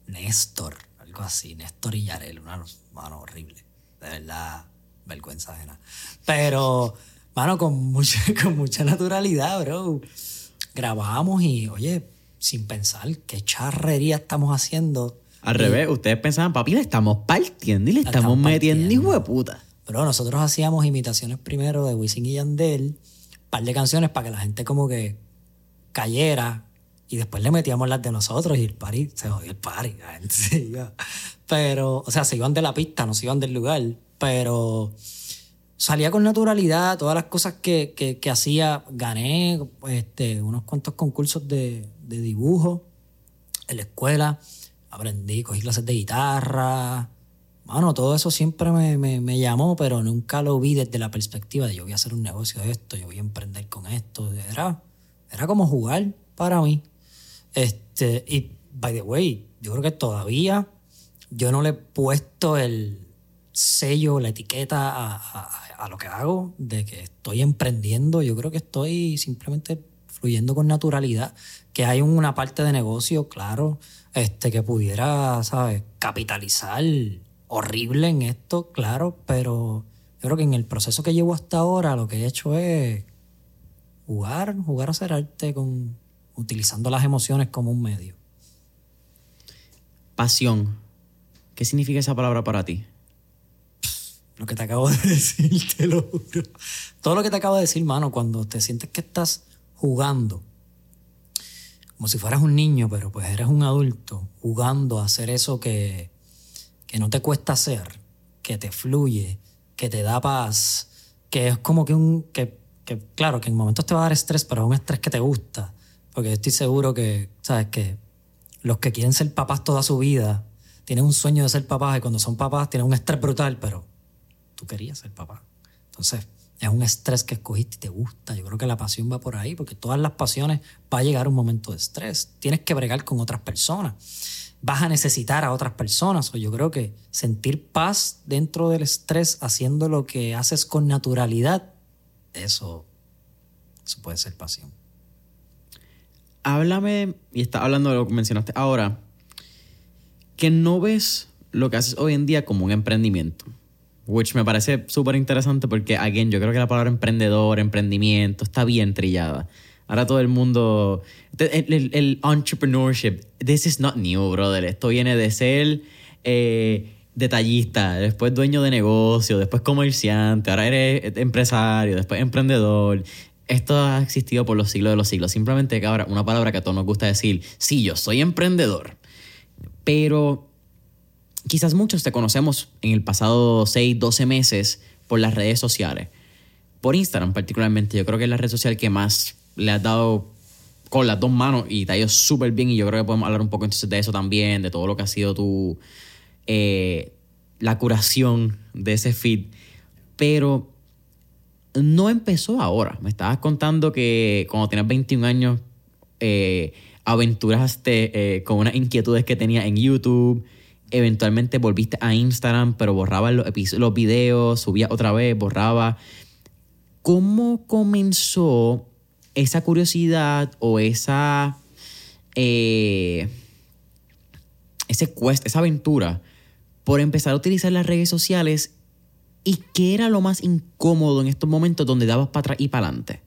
Néstor, algo así. Néstor y Yarel, una mano horrible. De verdad, vergüenza ajena. Pero, mano, con mucha, con mucha naturalidad, bro. Grabamos y, oye, sin pensar qué charrería estamos haciendo al revés, ustedes pensaban, papi, le estamos partiendo y le estamos, metiendo hijo de puta. Pero nosotros hacíamos imitaciones primero de Wisin y Yandel, un par de canciones para que la gente como que cayera y después le metíamos las de nosotros y el party, se jodió el party, la gente se iba. Pero, o sea, se iban de la pista, no se iban del lugar, pero salía con naturalidad, todas las cosas que, que, hacía, gané este, unos cuantos concursos de, de dibujo en la escuela aprendí, cogí clases de guitarra. Bueno, todo eso siempre me, llamó, pero nunca lo vi desde la perspectiva de yo voy a hacer un negocio de esto, yo voy a emprender con esto. Era, era como jugar para mí. Este, y, by the way, yo creo que todavía yo no le he puesto el sello, la etiqueta a, lo que hago, de que estoy emprendiendo. Yo creo que estoy simplemente fluyendo con naturalidad, que hay una parte de negocio, claro, este, que pudiera, ¿sabes?, capitalizar horrible en esto, claro, pero yo creo que en el proceso que llevo hasta ahora lo que he hecho es jugar, jugar a hacer arte con, utilizando las emociones como un medio. Pasión. ¿Qué significa esa palabra para ti? Lo que te acabo de decir, te lo juro. Todo lo que te acabo de decir, mano, cuando te sientes que estás jugando como si fueras un niño, pero pues eres un adulto jugando a hacer eso que, que no te cuesta hacer, que te fluye, que te da paz, que es como que un... Que, que, claro, que en momentos te va a dar estrés, pero un estrés que te gusta, porque estoy seguro que, ¿sabes? Que los que quieren ser papás toda su vida tienen un sueño de ser papás y cuando son papás tienen un estrés brutal, pero tú querías ser papá. Entonces, es un estrés que escogiste y te gusta. Yo creo que la pasión va por ahí, porque todas las pasiones va a llegar un momento de estrés. Tienes que bregar con otras personas. Vas a necesitar a otras personas. Yo creo que sentir paz dentro del estrés, haciendo lo que haces con naturalidad, eso, eso puede ser pasión. Háblame, y está hablando de lo que mencionaste ahora, que no ves lo que haces hoy en día como un emprendimiento Which me parece súper interesante porque, again, yo creo que la palabra emprendedor, emprendimiento, está bien trillada. Ahora todo el mundo. El, entrepreneurship, this is not new, brother. Esto viene de ser eh, detallista, después dueño de negocio, después comerciante, ahora eres empresario, después emprendedor. Esto ha existido por los siglos de los siglos. Simplemente que ahora, una palabra que a todos nos gusta decir, sí, yo soy emprendedor. Pero quizás muchos te conocemos en el pasado 6, 12 meses por las redes sociales. Por Instagram particularmente, yo creo que es la red social que más le has dado con las dos manos y te ha ido súper bien y yo creo que podemos hablar un poco entonces de eso también, de todo lo que ha sido tu... Eh, la curación de ese feed. Pero no empezó ahora. Me estabas contando que cuando tenías 21 años eh, aventuraste eh, con unas inquietudes que tenías en YouTube eventualmente volviste a Instagram, pero borrabas los, los videos, subías otra vez, borraba. ¿Cómo comenzó esa curiosidad o esa. Eh, ese quest, esa aventura por empezar a utilizar las redes sociales ¿Y qué era lo más incómodo en estos momentos donde dabas para atrás y para adelante?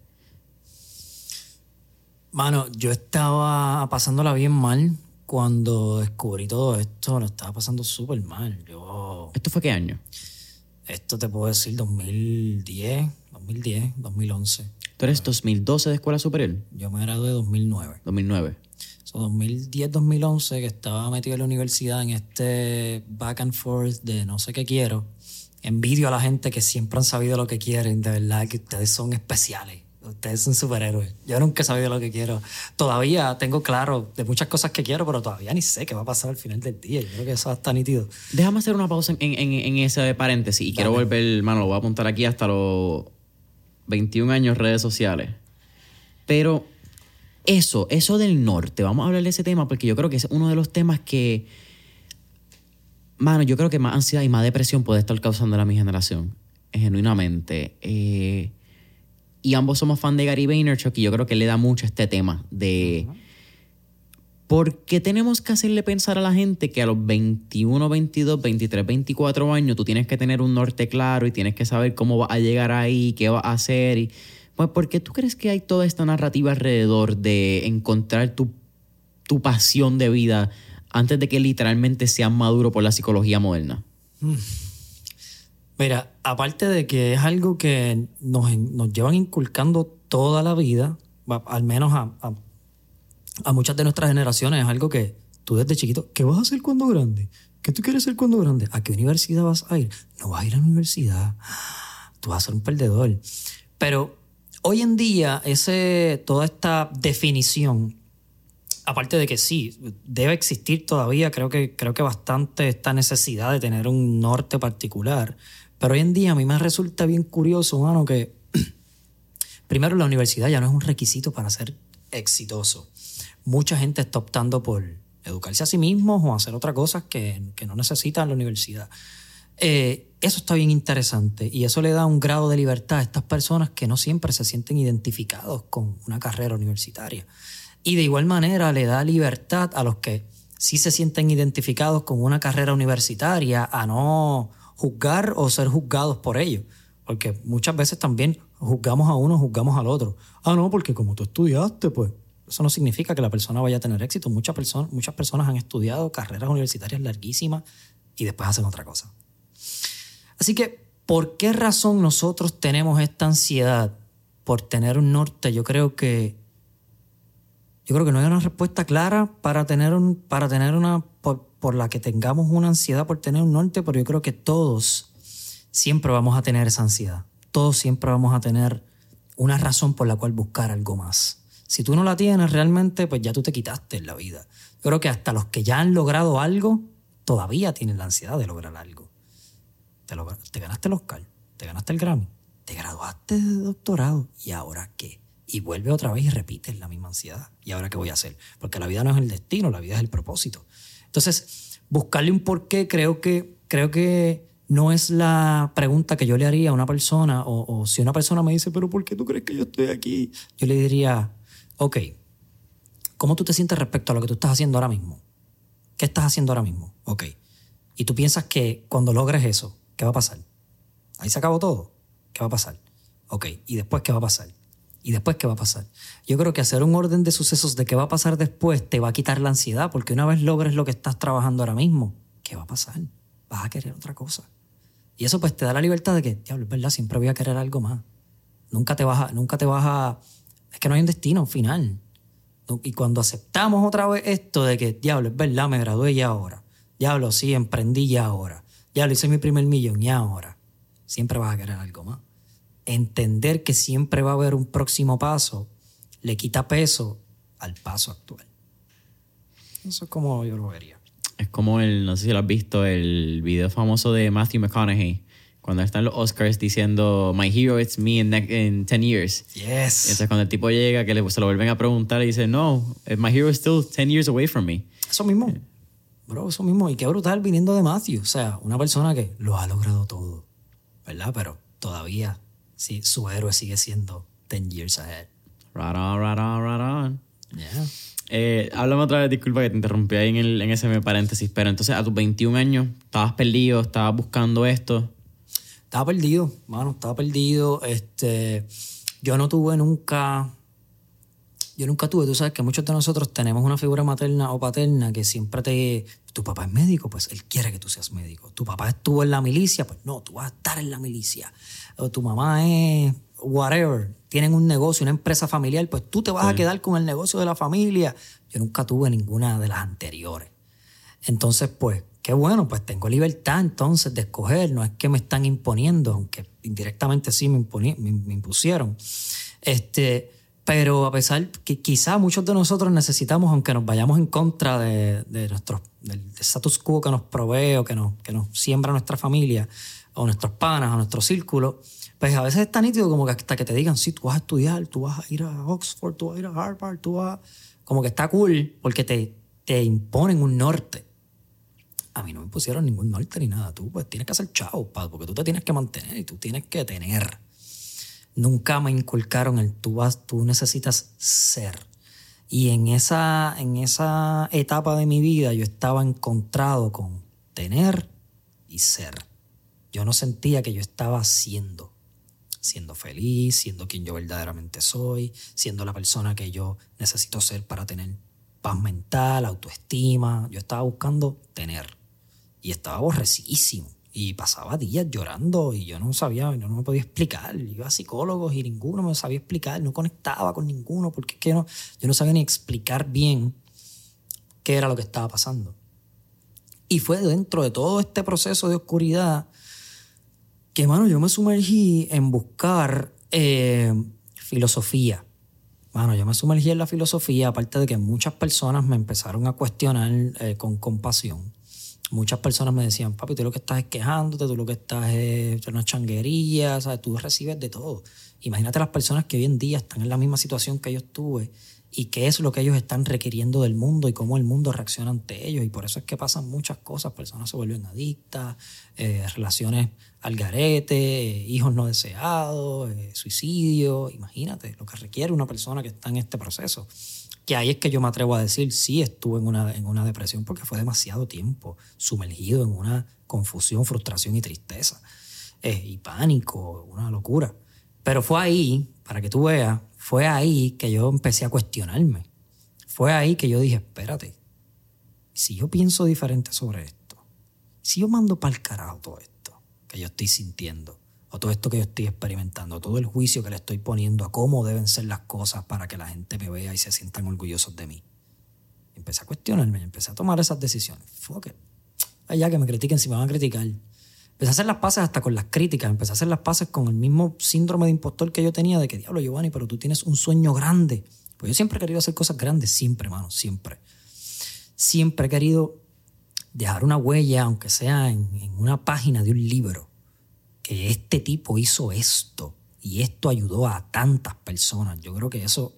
Mano, yo estaba pasándola bien mal cuando descubrí todo esto. Lo estaba pasando súper mal. Yo, ¿Esto fue qué año? esto te puedo decir 2010, 2010, 2011. ¿Tú eres 2012 de escuela superior? Yo me gradué en 2009. 2009. So, 2010, 2011, que estaba metido en la universidad en este back and forth de no sé qué quiero. Envidio a la gente que siempre han sabido lo que quieren. De verdad que ustedes son especiales. Ustedes son superhéroes. Yo nunca he sabido lo que quiero. Todavía tengo claro de muchas cosas que quiero, pero todavía ni sé qué va a pasar al final del día. Yo creo que eso está nítido. Déjame hacer una pausa en, en, en ese paréntesis y quiero volver, mano, lo voy a apuntar aquí hasta los 21 años redes sociales. Pero eso, eso del norte, vamos a hablar de ese tema porque yo creo que es uno de los temas que, mano, yo creo que más ansiedad y más depresión puede estar causando a mi generación, genuinamente. Eh, y ambos somos fan de Gary Vaynerchuk y yo creo que le da mucho este tema de... ¿Por qué tenemos que hacerle pensar a la gente que a los 21, 22, 23, 24 años tú tienes que tener un norte claro y tienes que saber cómo vas a llegar ahí, qué vas a hacer? Y, pues, ¿por qué tú crees que hay toda esta narrativa alrededor de encontrar tu, tu pasión de vida antes de que literalmente seas maduro por la psicología moderna? Mira, aparte de que es algo que nos, nos llevan inculcando toda la vida, al menos a, a- a muchas de nuestras generaciones, es algo que tú desde chiquito, ¿qué vas a hacer cuando grande? ¿Qué tú quieres ser cuando grande? ¿A qué universidad vas a ir? No vas a ir a la universidad. Tú vas a ser un perdedor. Pero hoy en día, ese, toda esta definición aparte de que sí, debe existir todavía, creo que, creo que bastante esta necesidad de tener un norte particular. Pero hoy en día a mí me resulta bien curioso, mano, que primero la universidad ya no es un requisito para ser exitoso. Mucha gente está optando por educarse a sí mismos o hacer otras cosas que, que no necesitan la universidad. Eh, eso está bien interesante y eso le da un grado de libertad a estas personas que no siempre se sienten identificados con una carrera universitaria. Y de igual manera le da libertad a los que sí se sienten identificados con una carrera universitaria a no juzgar o ser juzgados por ello. Porque muchas veces también juzgamos a uno, juzgamos al otro. Ah, no, porque como tú estudiaste, pues eso no significa que la persona vaya a tener éxito. Muchas, personas muchas personas han estudiado carreras universitarias larguísimas y después hacen otra cosa. Así que, ¿por qué razón nosotros tenemos esta ansiedad por tener un norte? Yo creo que yo creo que no hay una respuesta clara para tener un, para tener una, por, la que tengamos una ansiedad por tener un norte, pero yo creo que todos siempre vamos a tener esa ansiedad. Todos siempre vamos a tener una razón por la cual buscar algo más. Si tú no la tienes realmente, pues ya tú te quitaste en la vida. Yo creo que hasta los que ya han logrado algo, todavía tienen la ansiedad de lograr algo. Te, te ganaste el Oscar, te ganaste el Grammy, te graduaste de doctorado, ¿y ahora qué? Y vuelve otra vez y repites la misma ansiedad. ¿Y ahora qué voy a hacer? Porque la vida no es el destino, la vida es el propósito. Entonces, buscarle un porqué creo que, creo que no es la pregunta que yo le haría a una persona, o, o si una persona me dice, pero ¿por qué tú crees que yo estoy aquí? Yo le diría, ok, ¿cómo tú te sientes respecto a lo que tú estás haciendo ahora mismo? ¿Qué estás haciendo ahora mismo? Ok. Y tú piensas que cuando logres eso, ¿qué va a pasar? Ahí se acabó todo. ¿Qué va a pasar? Ok. ¿Y después qué va a pasar? ¿Y después qué va a pasar? Yo creo que hacer un orden de sucesos de qué va a pasar después te va a quitar la ansiedad, porque una vez logres lo que estás trabajando ahora mismo, ¿qué va a pasar? Vas a querer otra cosa. Y eso pues te da la libertad de que, diablo, es verdad, siempre voy a querer algo más. Nunca te vas a, nunca te vas a, es que no hay un destino final. Y cuando aceptamos otra vez esto de que, diablo, es verdad, me gradué ya ahora. Diablo, sí, emprendí ya ahora. Diablo, hice mi primer millón ya ahora. Siempre vas a querer algo más. Entender que siempre va a haber un próximo paso le quita peso al paso actual. Eso es como yo lo vería. Es como el, no sé si lo has visto, el video famoso de Matthew McConaughey, cuando está en los Oscars diciendo, My hero is me in 10 years. Yes. Entonces cuando el tipo llega, que le, se lo vuelven a preguntar, y dice, No, eh, my hero is still 10 years away from me. Eso mismo. Bro, eso mismo. Y qué brutal viniendo de Matthew. O sea, una persona que lo ha logrado todo. ¿Verdad? Pero todavía sí, su héroe sigue siendo 10 years ahead. Right on, right on, right on. Yeah. Eh, háblame otra vez, disculpa que te interrumpí ahí en, el, en ese paréntesis, pero entonces a tus 21 años estabas perdido, estabas buscando esto. Estaba perdido, mano, estaba perdido. Este, yo no tuve nunca, yo nunca tuve, tú sabes que muchos de nosotros tenemos una figura materna o paterna que siempre te, tu papá es médico, pues él quiere que tú seas médico. Tu papá estuvo en la milicia, pues no, tú vas a estar en la milicia. O tu mamá es whatever, tienen un negocio, una empresa familiar, pues tú te vas a quedar con el negocio de la familia. Yo nunca tuve ninguna de las anteriores. Entonces, pues, qué bueno, pues tengo libertad entonces de escoger, no es que me están imponiendo, aunque indirectamente sí me, me, impusieron. Este, pero a pesar que quizá muchos de nosotros necesitamos, aunque nos vayamos en contra de, de nuestro, del status quo que nos provee o que nos, que nos siembra nuestra familia, o nuestros panas, o nuestro círculo, pues a veces es tan nítido como que hasta que te digan, sí, tú vas a estudiar, tú vas a ir a Oxford, tú vas a ir a Harvard, tú vas... Como que está cool porque te, te imponen un norte. A mí no me pusieron ningún norte ni nada. Tú pues tienes que hacer chao, porque tú te tienes que mantener y tú tienes que tener. Nunca me inculcaron el tú vas, tú necesitas ser. Y en esa, en esa etapa de mi vida yo estaba encontrado con tener y ser. Yo no sentía que yo estaba siendo siendo feliz, siendo quien yo verdaderamente soy, siendo la persona que yo necesito ser para tener paz mental, autoestima. Yo estaba buscando tener. Y estaba aborrecidísimo. Y pasaba días llorando y yo no sabía, yo no me podía explicar. Iba a psicólogos y ninguno me sabía explicar, no conectaba con ninguno porque es que no, yo no sabía ni explicar bien qué era lo que estaba pasando. Y fue dentro de todo este proceso de oscuridad que, mano, yo me sumergí en buscar eh, filosofía. Mano, yo me sumergí en la filosofía, aparte de que muchas personas me empezaron a cuestionar eh, con compasión. Muchas personas me decían, papi, tú lo que estás es quejándote, tú lo que estás es una changuería, tú recibes de todo. Imagínate las personas que hoy en día están en la misma situación que yo estuve y qué es lo que ellos están requiriendo del mundo y cómo el mundo reacciona ante ellos. Y por eso es que pasan muchas cosas. Personas se vuelven adictas, eh, relaciones al garete, hijos no deseados, eh, suicidio. Imagínate lo que requiere una persona que está en este proceso. Que ahí es que yo me atrevo a decir, sí, estuve en una, en una depresión porque fue demasiado tiempo sumergido en una confusión, frustración y tristeza. Eh, y pánico, una locura. Pero fue ahí, para que tú veas, fue ahí que yo empecé a cuestionarme. Fue ahí que yo dije, espérate, si yo pienso diferente sobre esto, si yo mando para el carajo todo esto que yo estoy sintiendo, o todo esto que yo estoy experimentando, todo el juicio que le estoy poniendo a cómo deben ser las cosas para que la gente me vea y se sientan orgullosos de mí. Empecé a cuestionarme, empecé a tomar esas decisiones. Fuck it. Allá que me critiquen si me van a criticar. Empecé a hacer las paces hasta con las críticas, empecé a hacer las paces con el mismo síndrome de impostor que yo tenía de que, diablo, Giovanni, pero tú tienes un sueño grande. Pues yo siempre he querido hacer cosas grandes, siempre, hermano, siempre. Siempre he querido dejar una huella, aunque sea en, una página de un libro, que este tipo hizo esto y esto ayudó a tantas personas. Yo creo que eso,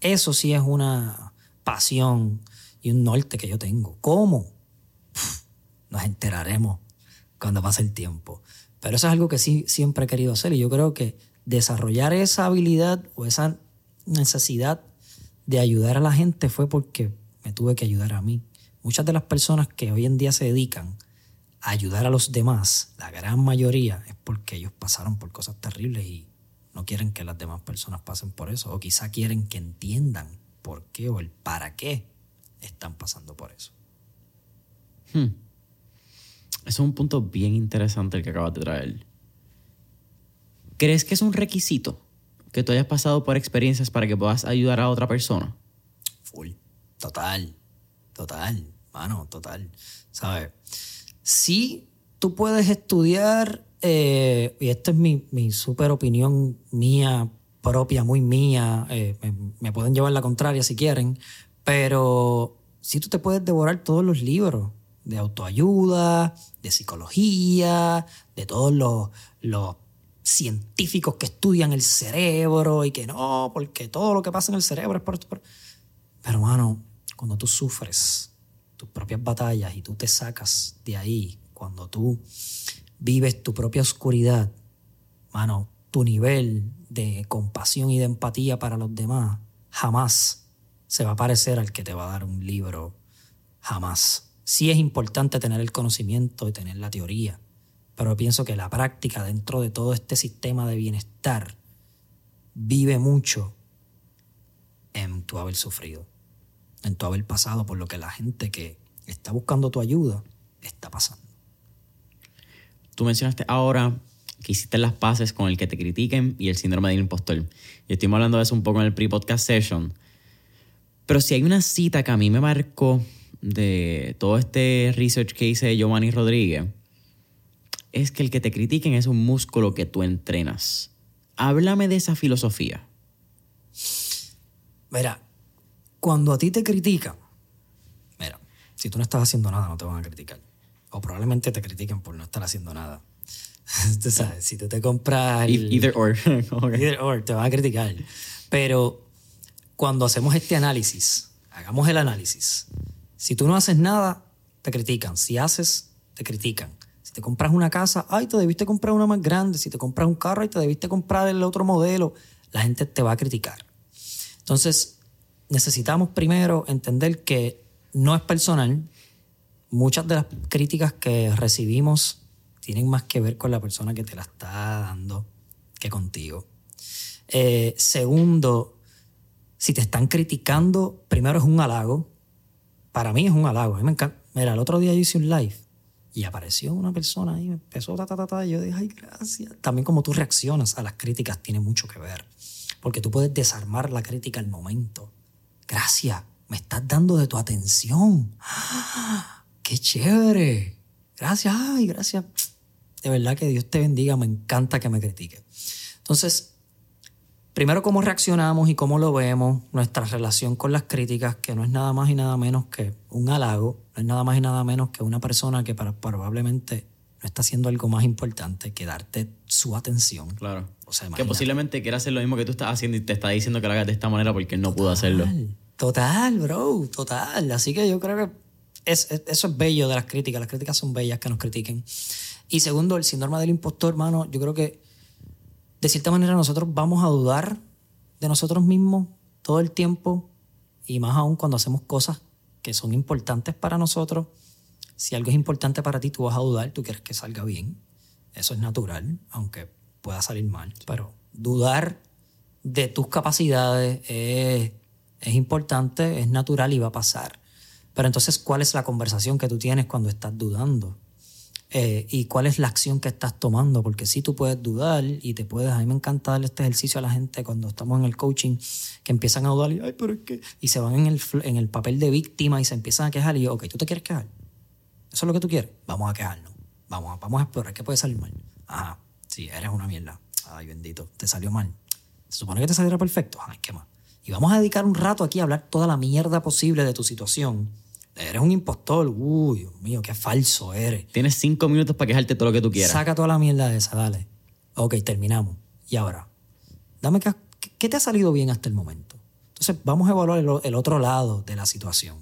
eso sí es una pasión y un norte que yo tengo. ¿Cómo? nos enteraremos cuando pase el tiempo. Pero eso es algo que sí siempre he querido hacer y yo creo que desarrollar esa habilidad o esa necesidad de ayudar a la gente fue porque me tuve que ayudar a mí. Muchas de las personas que hoy en día se dedican ayudar a los demás, la gran mayoría es porque ellos pasaron por cosas terribles y no quieren que las demás personas pasen por eso o quizá quieren que entiendan por qué o el para qué están pasando por eso. Hmm. Eso es un punto bien interesante el que acabas de traer. ¿Crees que es un requisito que tú hayas pasado por experiencias para que puedas ayudar a otra persona? Full. Total. Total. Mano, total. ¿Sabes? Sí, tú puedes estudiar, eh, y esta es mi, mi super opinión mía, propia, muy mía, eh, me, pueden llevar la contraria si quieren, pero sí tú te puedes devorar todos los libros de autoayuda, de psicología, de todos los, los científicos que estudian el cerebro y que no, porque todo lo que pasa en el cerebro es por... por... Pero hermano, cuando tú sufres tus propias batallas y tú te sacas de ahí, cuando tú vives tu propia oscuridad, mano, tu nivel de compasión y de empatía para los demás jamás se va a parecer al que te va a dar un libro. Jamás sí es importante tener el conocimiento y tener la teoría, pero pienso que la práctica dentro de todo este sistema de bienestar vive mucho en tu haber sufrido, en tu haber pasado por lo que la gente que está buscando tu ayuda está pasando. Tú mencionaste ahora que hiciste las paces con el que te critiquen y el síndrome del impostor. Y estuvimos hablando de eso un poco en el pre-podcast session. Pero si hay una cita que a mí me marcó de todo este research que hice Giovanni Rodríguez, es que el que te critiquen es un músculo que tú entrenas. Háblame de esa filosofía. Mira, cuando a ti te critican, mira, si tú no estás haciendo nada, no te van a criticar. O probablemente te critiquen por no estar haciendo nada. Tú sabes, si tú te compras... el- Either or. Either or, te van a criticar. Pero cuando hacemos este análisis, hagamos el análisis. Si tú no haces nada, te critican. Si haces, te critican. Si te compras una casa, ay, te debiste comprar una más grande. Si te compras un carro, ay, te debiste comprar el otro modelo. La gente te va a criticar. Entonces, necesitamos primero entender que no es personal. Muchas de las críticas que recibimos tienen más que ver con la persona que te la está dando que contigo. Eh, segundo, si te están criticando, primero es un halago. Para mí es un halago. A mí me encanta. Mira, el otro día yo hice un live y apareció una persona ahí, me empezó ta, ta, ta, ta, y yo dije, ay, gracias. También como tú reaccionas a las críticas tiene mucho que ver. Porque tú puedes desarmar la crítica al momento. Gracias, me estás dando de tu atención. ¡Qué chévere! Gracias, ay, gracias. De verdad que Dios te bendiga, me encanta que me critique. Entonces, primero cómo reaccionamos y cómo lo vemos, nuestra relación con las críticas, que no es nada más y nada menos que un halago, no es nada más y nada menos que una persona que para- probablemente no está haciendo algo más importante que darte su atención. Claro. O sea, que posiblemente quiera hacer lo mismo que tú estás haciendo y te está diciendo que lo hagas de esta manera porque él no pudo hacerlo. Total, Total, bro, total. Así que yo creo que es- es- eso es bello de las críticas. Las críticas son bellas que nos critiquen. Y segundo, el síndrome del impostor, hermano, yo creo que de cierta manera nosotros vamos a dudar de nosotros mismos todo el tiempo y más aún cuando hacemos cosas que son importantes para nosotros. Si algo es importante para ti, tú vas a dudar, tú quieres que salga bien. Eso es natural, aunque pueda salir mal. Pero dudar de tus capacidades es, es importante, es natural y va a pasar. Pero entonces, ¿cuál es la conversación que tú tienes cuando estás dudando? Eh, y cuál es la acción que estás tomando, porque sí tú puedes dudar y te puedes, a mí me encanta darle este ejercicio a la gente cuando estamos en el coaching, que empiezan a dudar y, ay, pero es y se van en el, en el papel de víctima y se empiezan a quejar y yo, ok, ¿tú te quieres quejar? ¿Eso es lo que tú quieres? Vamos a quejarnos, vamos a, vamos a explorar qué puede salir mal. Ajá, sí, eres una mierda, ay bendito, te salió mal. Se supone que te saliera perfecto, ay, ¿qué más? Y vamos a dedicar un rato aquí a hablar toda la mierda posible de tu situación. Eres un impostor, uy, Dios mío, qué falso eres. Tienes cinco minutos para quejarte todo lo que tú quieras. Saca toda la mierda de esa, dale. Ok, terminamos. Y ahora, dame qué, qué te ha salido bien hasta el momento. Entonces, vamos a evaluar el, otro lado de la situación.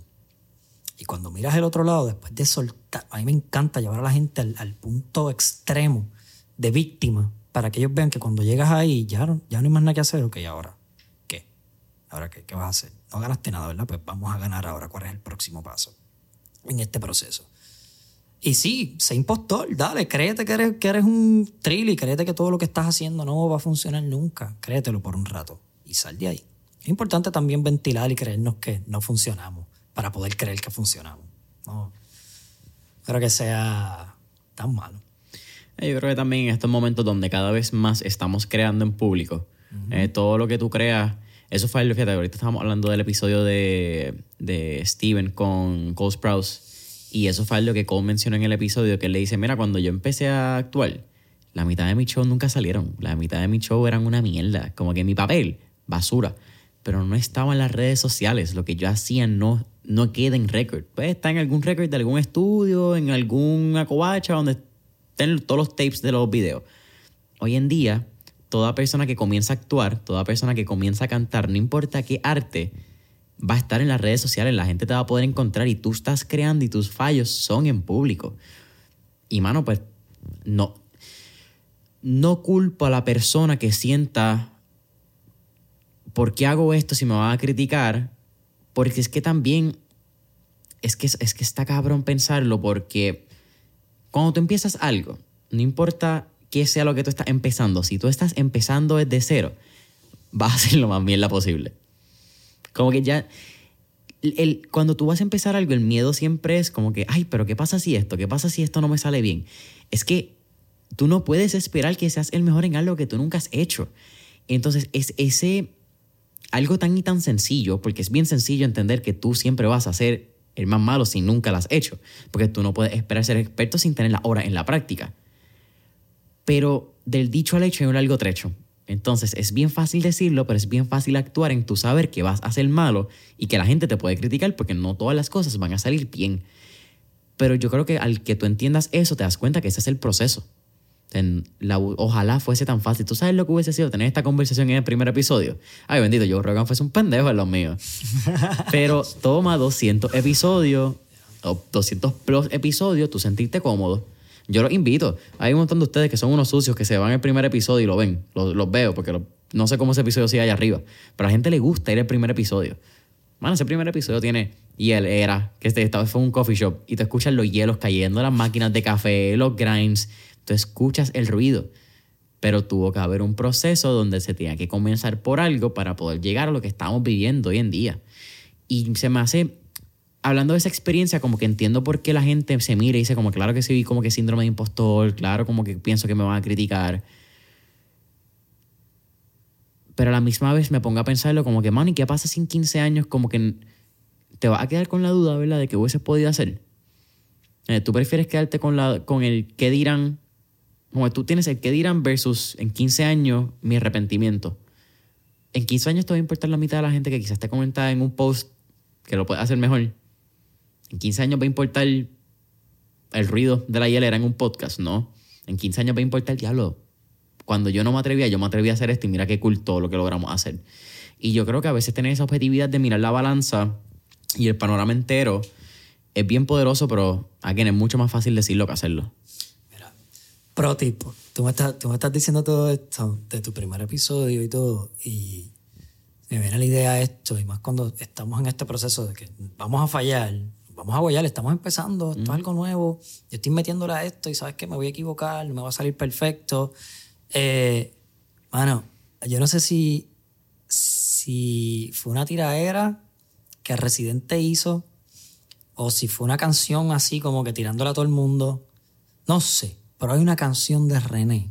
Y cuando miras el otro lado, después de soltar, a mí me encanta llevar a la gente al, al punto extremo de víctima para que ellos vean que cuando llegas ahí ya no, ya no hay más nada que hacer. Ok, ahora, ¿qué? ¿Ahora qué? ¿Qué vas a hacer? No ganaste nada, ¿verdad? Pues vamos a ganar ahora. ¿Cuál es el próximo paso en este proceso? Y sí, sé impostor, dale, créete que eres, que eres un trilli, créete que todo lo que estás haciendo no va a funcionar nunca. Créetelo por un rato y sal de ahí. Es importante también ventilar y creernos que no funcionamos para poder creer que funcionamos. No creo que sea tan malo. Eh, Yo creo que también en estos momentos donde cada vez más estamos creando en público, eh, todo lo que tú creas, eso fue, fíjate, ahorita estábamos hablando del episodio de, de Steven con Cole Sprouse, y eso fue algo que Cole mencionó en el episodio, que él le dice, mira, cuando yo empecé a actuar, la mitad de mi show nunca salieron, la mitad de mi show eran una mierda, como que mi papel, basura, pero no estaba en las redes sociales, lo que yo hacía no, no queda en récord, pues está en algún récord de algún estudio, en alguna covacha, donde estén todos los tapes de los videos. Hoy en día, toda persona que comienza a actuar, toda persona que comienza a cantar, no importa qué arte, va a estar en las redes sociales, la gente te va a poder encontrar y tú estás creando y tus fallos son en público. Y mano, pues no, no culpo a la persona que sienta, ¿por qué hago esto si me van a criticar? Porque es que también, es que, es que está cabrón pensarlo porque cuando tú empiezas algo, no importa qué sea lo que tú estás empezando, si tú estás empezando desde cero, vas a hacer lo más bien la posible. Como que ya, el, cuando tú vas a empezar algo, el miedo siempre es como que, ay, pero ¿qué pasa si esto? ¿Qué pasa si esto no me sale bien? Es que tú no puedes esperar que seas el mejor en algo que tú nunca has hecho. Entonces, es ese algo tan y tan sencillo, porque es bien sencillo entender que tú siempre vas a ser el más malo si nunca lo has hecho, porque tú no puedes esperar ser experto sin tener la hora en la práctica. Pero del dicho al hecho hay un largo trecho. Entonces es bien fácil decirlo, pero es bien fácil actuar en tu saber que vas a ser malo y que la gente te puede criticar porque no todas las cosas van a salir bien. Pero yo creo que al que tú entiendas eso, te das cuenta que ese es el proceso. La, ojalá fuese tan fácil. ¿Tú sabes lo que hubiese sido tener esta conversación en el primer episodio? Ay, bendito, yo Rogan fuese un pendejo en los míos. Pero toma 200 episodios o 200 plus episodios, tú sentirte cómodo. Yo los invito. Hay un montón de ustedes que son unos sucios que se van el primer episodio y lo ven. Los, veo porque no sé cómo ese episodio sigue allá arriba. Pero a la gente le gusta ir el primer episodio. Bueno, ese primer episodio tiene y él era, que este, esta vez fue un coffee shop, y te escuchas los hielos cayendo, las máquinas de café, los grinds, tú escuchas el ruido, pero tuvo que haber un proceso donde se tenía que comenzar por algo para poder llegar a lo que estamos viviendo hoy en día. Y se me hace, hablando de esa experiencia, como que entiendo por qué la gente se mira y dice como, claro que sí, como que síndrome de impostor, claro, como que pienso que me van a criticar. Pero a la misma vez me pongo a pensarlo como que, man, ¿y qué pasa sin 15 años? Como que te vas a quedar con la duda, ¿verdad? De que hubiese podido hacer. Eh, ¿Tú prefieres quedarte con, la, con el qué dirán como tú tienes el que dirán versus en 15 años mi arrepentimiento. En 15 años te va a importar la mitad de la gente que quizás te comenta en un post que lo puede hacer mejor. En 15 años va a importar el ruido de la hielera en un podcast, no. En 15 años va a importar el diablo. Cuando yo no me atrevía, yo me atreví a hacer esto y mira qué culto lo que logramos hacer. Y yo creo que a veces tener esa objetividad de mirar la balanza y el panorama entero es bien poderoso, pero a quien es mucho más fácil decirlo que hacerlo. Pro tipo, tú me, estás, tú me estás diciendo todo esto de tu primer episodio y todo, y me viene la idea esto, y más cuando estamos en este proceso de que vamos a fallar, vamos a fallar, estamos empezando, esto es algo nuevo, yo estoy metiéndole a esto y sabes que me voy a equivocar, no me va a salir perfecto. Eh, mano, yo no sé si, si fue una tiraera que Residente hizo o si fue una canción así como que tirándola a todo el mundo. No sé. Pero hay una canción de René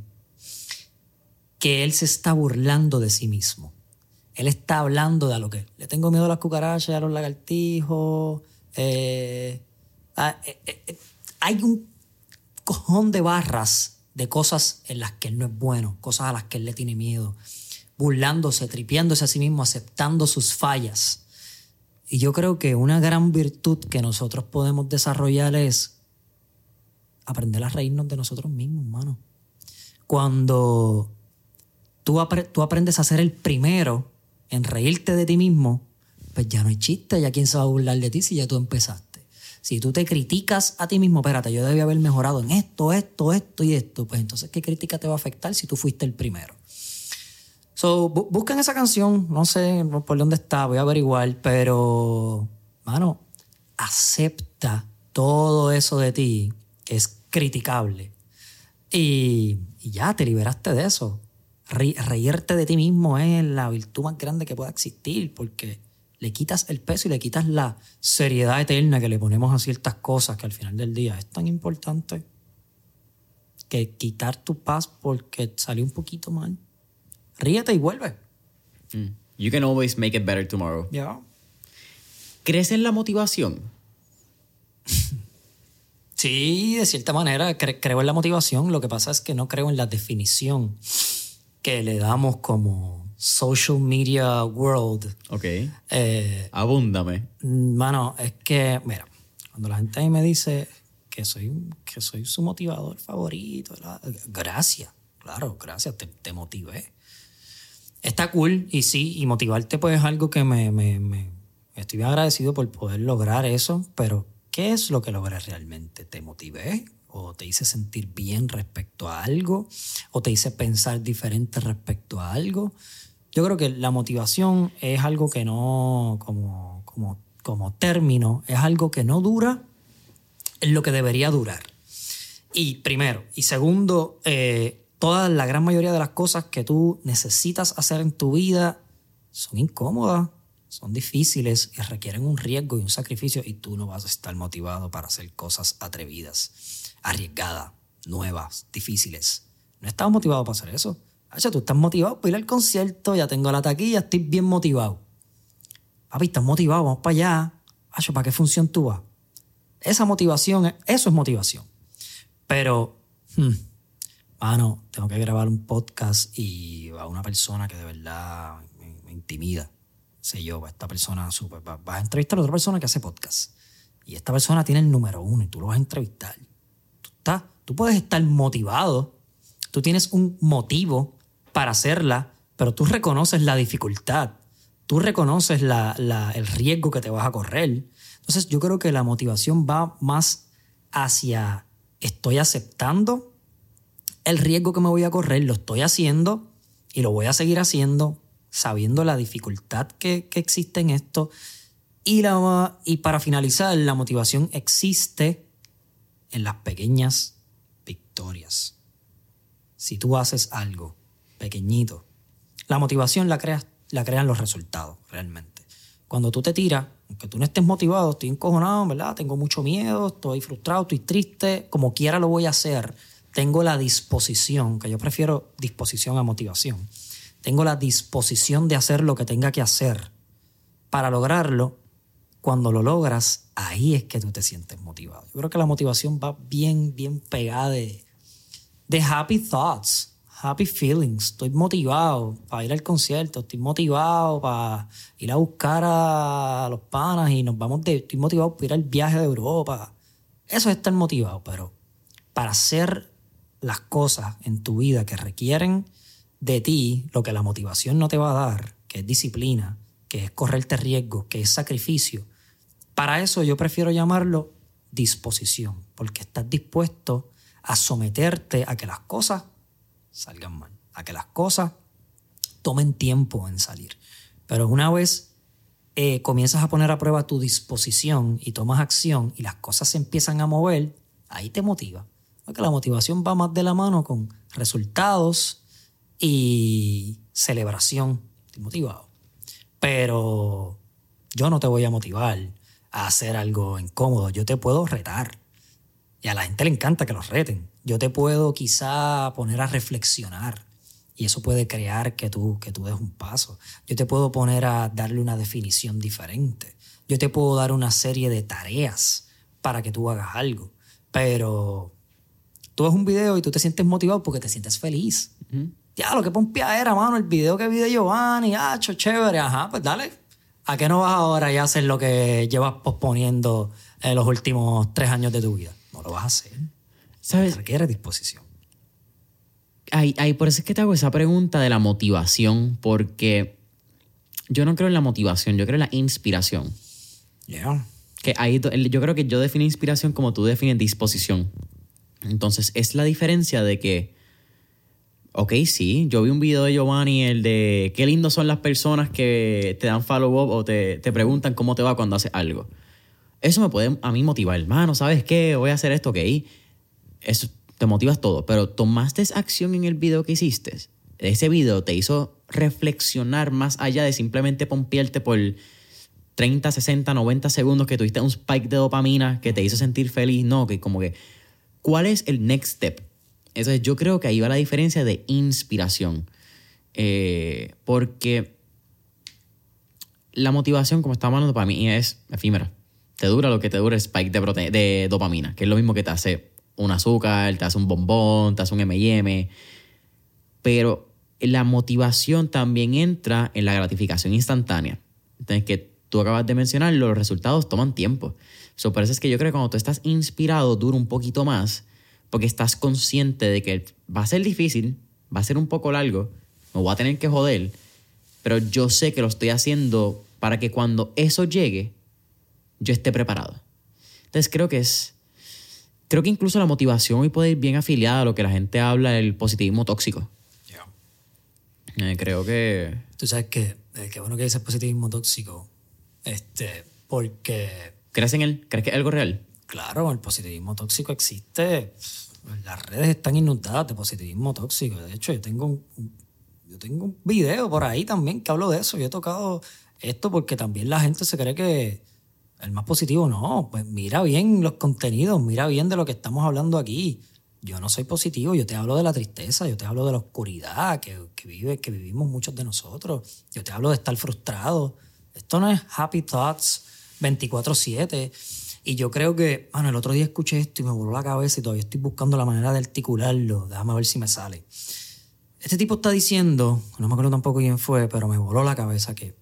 que él se está burlando de sí mismo. Él está hablando de lo que le tengo miedo a las cucarachas, a los lagartijos. Eh, eh, eh, hay un cojón de barras de cosas en las que él no es bueno, cosas a las que él le tiene miedo, burlándose, tripiándose a sí mismo, aceptando sus fallas. Y yo creo que una gran virtud que nosotros podemos desarrollar es aprender a reírnos de nosotros mismos, mano. Cuando tú, tú aprendes a ser el primero en reírte de ti mismo, pues ya no hay chiste, ya quién se va a burlar de ti si ya tú empezaste. Si tú te criticas a ti mismo, espérate, yo debía haber mejorado en esto, esto, esto y esto, pues entonces, ¿qué crítica te va a afectar si tú fuiste el primero? So, busquen esa canción, no sé por dónde está, voy a averiguar, pero, mano, acepta todo eso de ti que es criticable. Y, ya te liberaste de eso. reírte de ti mismo es la virtud más grande que pueda existir porque le quitas el peso y le quitas la seriedad eterna que le ponemos a ciertas cosas que al final del día es tan importante que quitar tu paz porque salió un poquito mal. Ríete y vuelve. Mm. You can always make it better tomorrow. Yeah. ¿Crees en la motivación? Sí, de cierta manera creo en la motivación. Lo que pasa es que no creo en la definición que le damos como social media world. Ok. Eh, Abúndame. Mano, es que, mira, cuando la gente me dice que soy, que soy su motivador favorito, gracias, claro, gracias, te, te, motivé. Está cool y sí, y motivarte pues es algo que me, me, me estoy bien agradecido por poder lograr eso, pero ¿Qué es lo que logré realmente? ¿Te motivé? ¿O te hice sentir bien respecto a algo? ¿O te hice pensar diferente respecto a algo? Yo creo que la motivación es algo que no, como, como, como término, es algo que no dura en lo que debería durar. Y primero. Y segundo, eh, toda la gran mayoría de las cosas que tú necesitas hacer en tu vida son incómodas, son difíciles y requieren un riesgo y un sacrificio y tú no vas a estar motivado para hacer cosas atrevidas, arriesgadas, nuevas, difíciles. No estás motivado para hacer eso. Hacha, tú estás motivado para ir al concierto, ya tengo la taquilla, estoy bien motivado. Papi, estás motivado, vamos para allá. Hacha, ¿para qué función tú vas? Esa motivación, eso es motivación. Pero, hmm, mano, tengo que grabar un podcast y a una persona que de verdad me, me intimida sé yo, esta persona super, vas a entrevistar a otra persona que hace podcast. Y esta persona tiene el número uno y tú lo vas a entrevistar. Tú, estás, tú puedes estar motivado, tú tienes un motivo para hacerla, pero tú reconoces la dificultad, tú reconoces la, la, el riesgo que te vas a correr. Entonces yo creo que la motivación va más hacia estoy aceptando el riesgo que me voy a correr, lo estoy haciendo y lo voy a seguir haciendo sabiendo la dificultad que, existe en esto. Y, la, y para finalizar, la motivación existe en las pequeñas victorias. Si tú haces algo pequeñito, la motivación la, creas, la crean los resultados, realmente. Cuando tú te tiras, aunque tú no estés motivado, estoy encojonado, ¿verdad? Tengo mucho miedo, estoy frustrado, estoy triste, como quiera lo voy a hacer. Tengo la disposición, que yo prefiero disposición a motivación tengo la disposición de hacer lo que tenga que hacer para lograrlo, cuando lo logras, ahí es que tú te sientes motivado. Yo creo que la motivación va bien, bien pegada de, happy thoughts, happy feelings. Estoy motivado para ir al concierto, estoy motivado para ir a buscar a los panas y nos vamos de, estoy motivado para ir al viaje de Europa. Eso es estar motivado, pero para hacer las cosas en tu vida que requieren de ti lo que la motivación no te va a dar, que es disciplina, que es correrte riesgo, que es sacrificio. Para eso yo prefiero llamarlo disposición, porque estás dispuesto a someterte a que las cosas salgan mal, a que las cosas tomen tiempo en salir. Pero una vez eh, comienzas a poner a prueba tu disposición y tomas acción y las cosas se empiezan a mover, ahí te motiva. Porque la motivación va más de la mano con resultados y celebración. Estoy motivado. Pero yo no te voy a motivar a hacer algo incómodo. Yo te puedo retar. Y a la gente le encanta que los reten. Yo te puedo quizá poner a reflexionar. Y eso puede crear que tú, que tú des un paso. Yo te puedo poner a darle una definición diferente. Yo te puedo dar una serie de tareas para que tú hagas algo. Pero tú ves un video y tú te sientes motivado porque te sientes feliz ya, lo que pompia era, mano, el video que vi de Giovanni, ah, chévere, ajá, pues dale. ¿A qué no vas ahora y hacer lo que llevas posponiendo en los últimos tres años de tu vida? No lo vas a hacer. ¿Sabes? Requiere disposición. Ay, ay, por eso es que te hago esa pregunta de la motivación, porque yo no creo en la motivación, yo creo en la inspiración. Yeah. Que ahí, yo creo que yo defino inspiración como tú defines disposición. Entonces, es la diferencia de que Ok, sí, yo vi un video de Giovanni, el de qué lindos son las personas que te dan follow-up o te, preguntan cómo te va cuando haces algo. Eso me puede a mí motivar, hermano, ¿sabes qué? Voy a hacer esto, ok. Eso te motivas todo, pero tomaste acción en el video que hiciste. Ese video te hizo reflexionar más allá de simplemente pompearte por 30, 60, 90 segundos que tuviste un spike de dopamina que te hizo sentir feliz. No, que como que, ¿cuál es el next step? Entonces yo creo que ahí va la diferencia de inspiración. Eh, porque la motivación, como estamos hablando, para mí es efímera. Te dura lo que te dura el spike de, de dopamina, que es lo mismo que te hace un azúcar, te hace un bombón, te hace un M&M. Pero la motivación también entra en la gratificación instantánea. Entonces, que tú acabas de mencionar, los resultados toman tiempo. So, por es que yo creo cuando tú estás inspirado dura un poquito más porque estás consciente de que va a ser difícil, va a ser un poco largo, me voy a tener que joder, pero yo sé que lo estoy haciendo para que cuando eso llegue, yo esté preparado. Entonces creo que es, creo que incluso la motivación y puede ir bien afiliada a lo que la gente habla del positivismo tóxico. Eh, creo que... Tú sabes que, eh, qué bueno que dices positivismo tóxico, este, porque... ¿Crees en él? ¿Crees que es algo real? Claro, el positivismo tóxico existe Las redes están inundadas de positivismo tóxico. De hecho, yo tengo un, yo tengo un video por ahí también que hablo de eso. Yo he tocado esto porque también la gente se cree que el más positivo no. Pues mira bien los contenidos, mira bien de lo que estamos hablando aquí. Yo no soy positivo, yo te hablo de la tristeza, yo te hablo de la oscuridad que, vive, que vivimos muchos de nosotros. Yo te hablo de estar frustrado. Esto no es happy thoughts 24/7. Y yo creo que, bueno, el otro día escuché esto y me voló la cabeza y todavía estoy buscando la manera de articularlo. Déjame ver si me sale. Este tipo está diciendo, no me acuerdo tampoco quién fue, pero me voló la cabeza que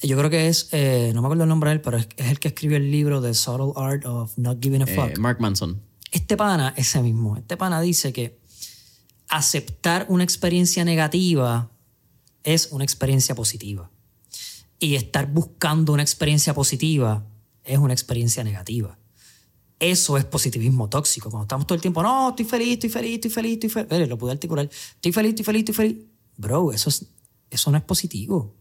yo creo que es, eh, no me acuerdo el nombre de él, pero es, el que escribió el libro The Subtle Art of Not Giving a Eh, Fuck. Mark Manson. Este pana, ese mismo, este pana dice que aceptar una experiencia negativa es una experiencia positiva. Y estar buscando una experiencia positiva es una experiencia negativa. Eso es positivismo tóxico. Cuando estamos todo el tiempo, no, estoy feliz, estoy feliz, estoy feliz, estoy feliz. Mire, lo pude articular. Estoy feliz, estoy feliz, estoy feliz. Bro, eso, es, eso no es positivo.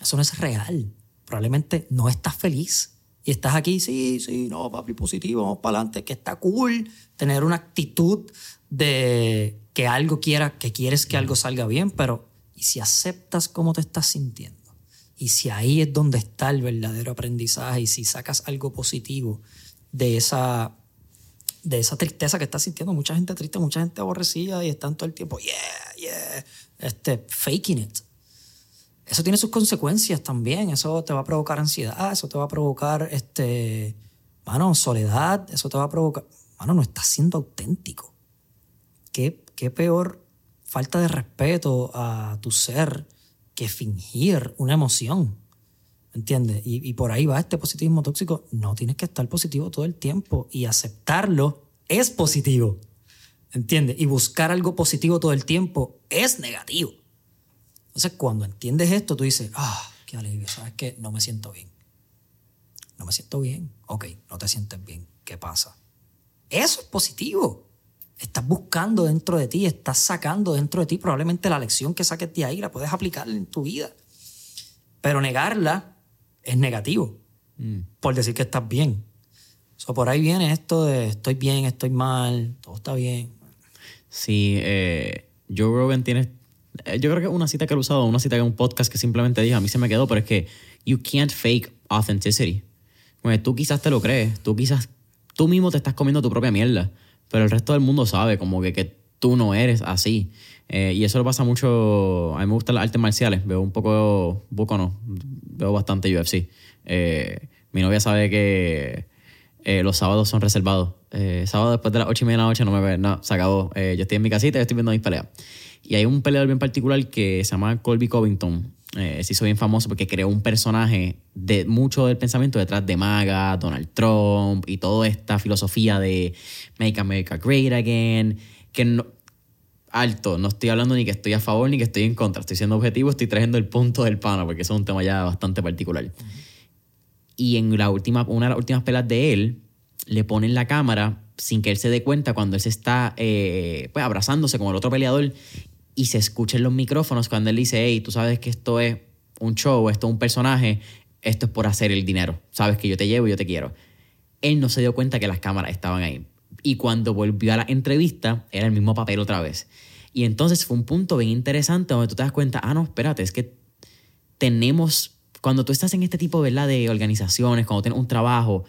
Eso no es real. Probablemente no estás feliz. Y estás aquí, sí, sí, no, papi, positivo, vamos para adelante. Que está cool tener una actitud de que algo quiera, que quieres que algo salga bien, pero ¿y si aceptas cómo te estás sintiendo? Y si ahí es donde está el verdadero aprendizaje y si sacas algo positivo de esa, de esa tristeza que estás sintiendo, mucha gente triste, mucha gente aborrecida y están todo el tiempo, yeah, yeah, este, faking it. Eso tiene sus consecuencias también, eso te va a provocar ansiedad, eso te va a provocar, este, mano, soledad, eso te va a provocar, mano, no estás siendo auténtico. ¿Qué, qué peor falta de respeto a tu ser que fingir una emoción. ¿Entiendes? Y, y, por ahí va este positivismo tóxico. No tienes que estar positivo todo el tiempo y aceptarlo es positivo. ¿Entiendes? Y buscar algo positivo todo el tiempo es negativo. Entonces, cuando entiendes esto, tú dices, ah, qué alivio, ¿sabes qué? No me siento bien. No me siento bien. Ok, no te sientes bien. ¿Qué pasa? Eso es positivo estás buscando dentro de ti, estás sacando dentro de ti probablemente la lección que saques de ahí, la puedes aplicar en tu vida. Pero negarla es negativo, mm. por decir que estás bien. So, por ahí viene esto de estoy bien, estoy mal, todo está bien. Sí, eh, Joe Rogan tiene... eh, Yo creo que una cita que he usado, una cita que un podcast que simplemente dijo, a mí se me quedó, pero es que you can't fake authenticity. Bueno, tú quizás te lo crees, tú quizás, tú mismo te estás comiendo tu propia mierda pero el resto del mundo sabe como que, que tú no eres así. Eh, y eso lo pasa mucho, a mí me gustan las artes marciales, veo un poco, poco no, veo bastante UFC. Eh, mi novia sabe que eh, los sábados son reservados. Sábado después de las ocho y media de la noche no me ve, no, se acabó. yo estoy en mi casita y estoy viendo mis peleas. Y hay un peleador bien particular que se llama Colby Covington. Eh, se hizo bien famoso porque creó un personaje de mucho del pensamiento detrás de MAGA, Donald Trump y toda esta filosofía de Make America Great Again. Que no, alto, no estoy hablando ni que estoy a favor ni que estoy en contra. Estoy siendo objetivo, estoy trayendo el punto del pana porque eso es un tema ya bastante particular. Y en la última, una de las últimas pelas de él, le ponen la cámara sin que él se dé cuenta cuando él se está eh, pues, abrazándose con el otro peleador y se escuchen los micrófonos cuando él dice, hey, tú sabes que esto es un show, esto es un personaje, esto es por hacer el dinero, sabes que yo te llevo yo te quiero. Él no se dio cuenta que las cámaras estaban ahí. Y cuando volvió a la entrevista, era el mismo papel otra vez. Y entonces fue un punto bien interesante donde tú te das cuenta, ah, no, espérate, es que tenemos, cuando tú estás en este tipo ¿verdad? de organizaciones, cuando tienes un trabajo,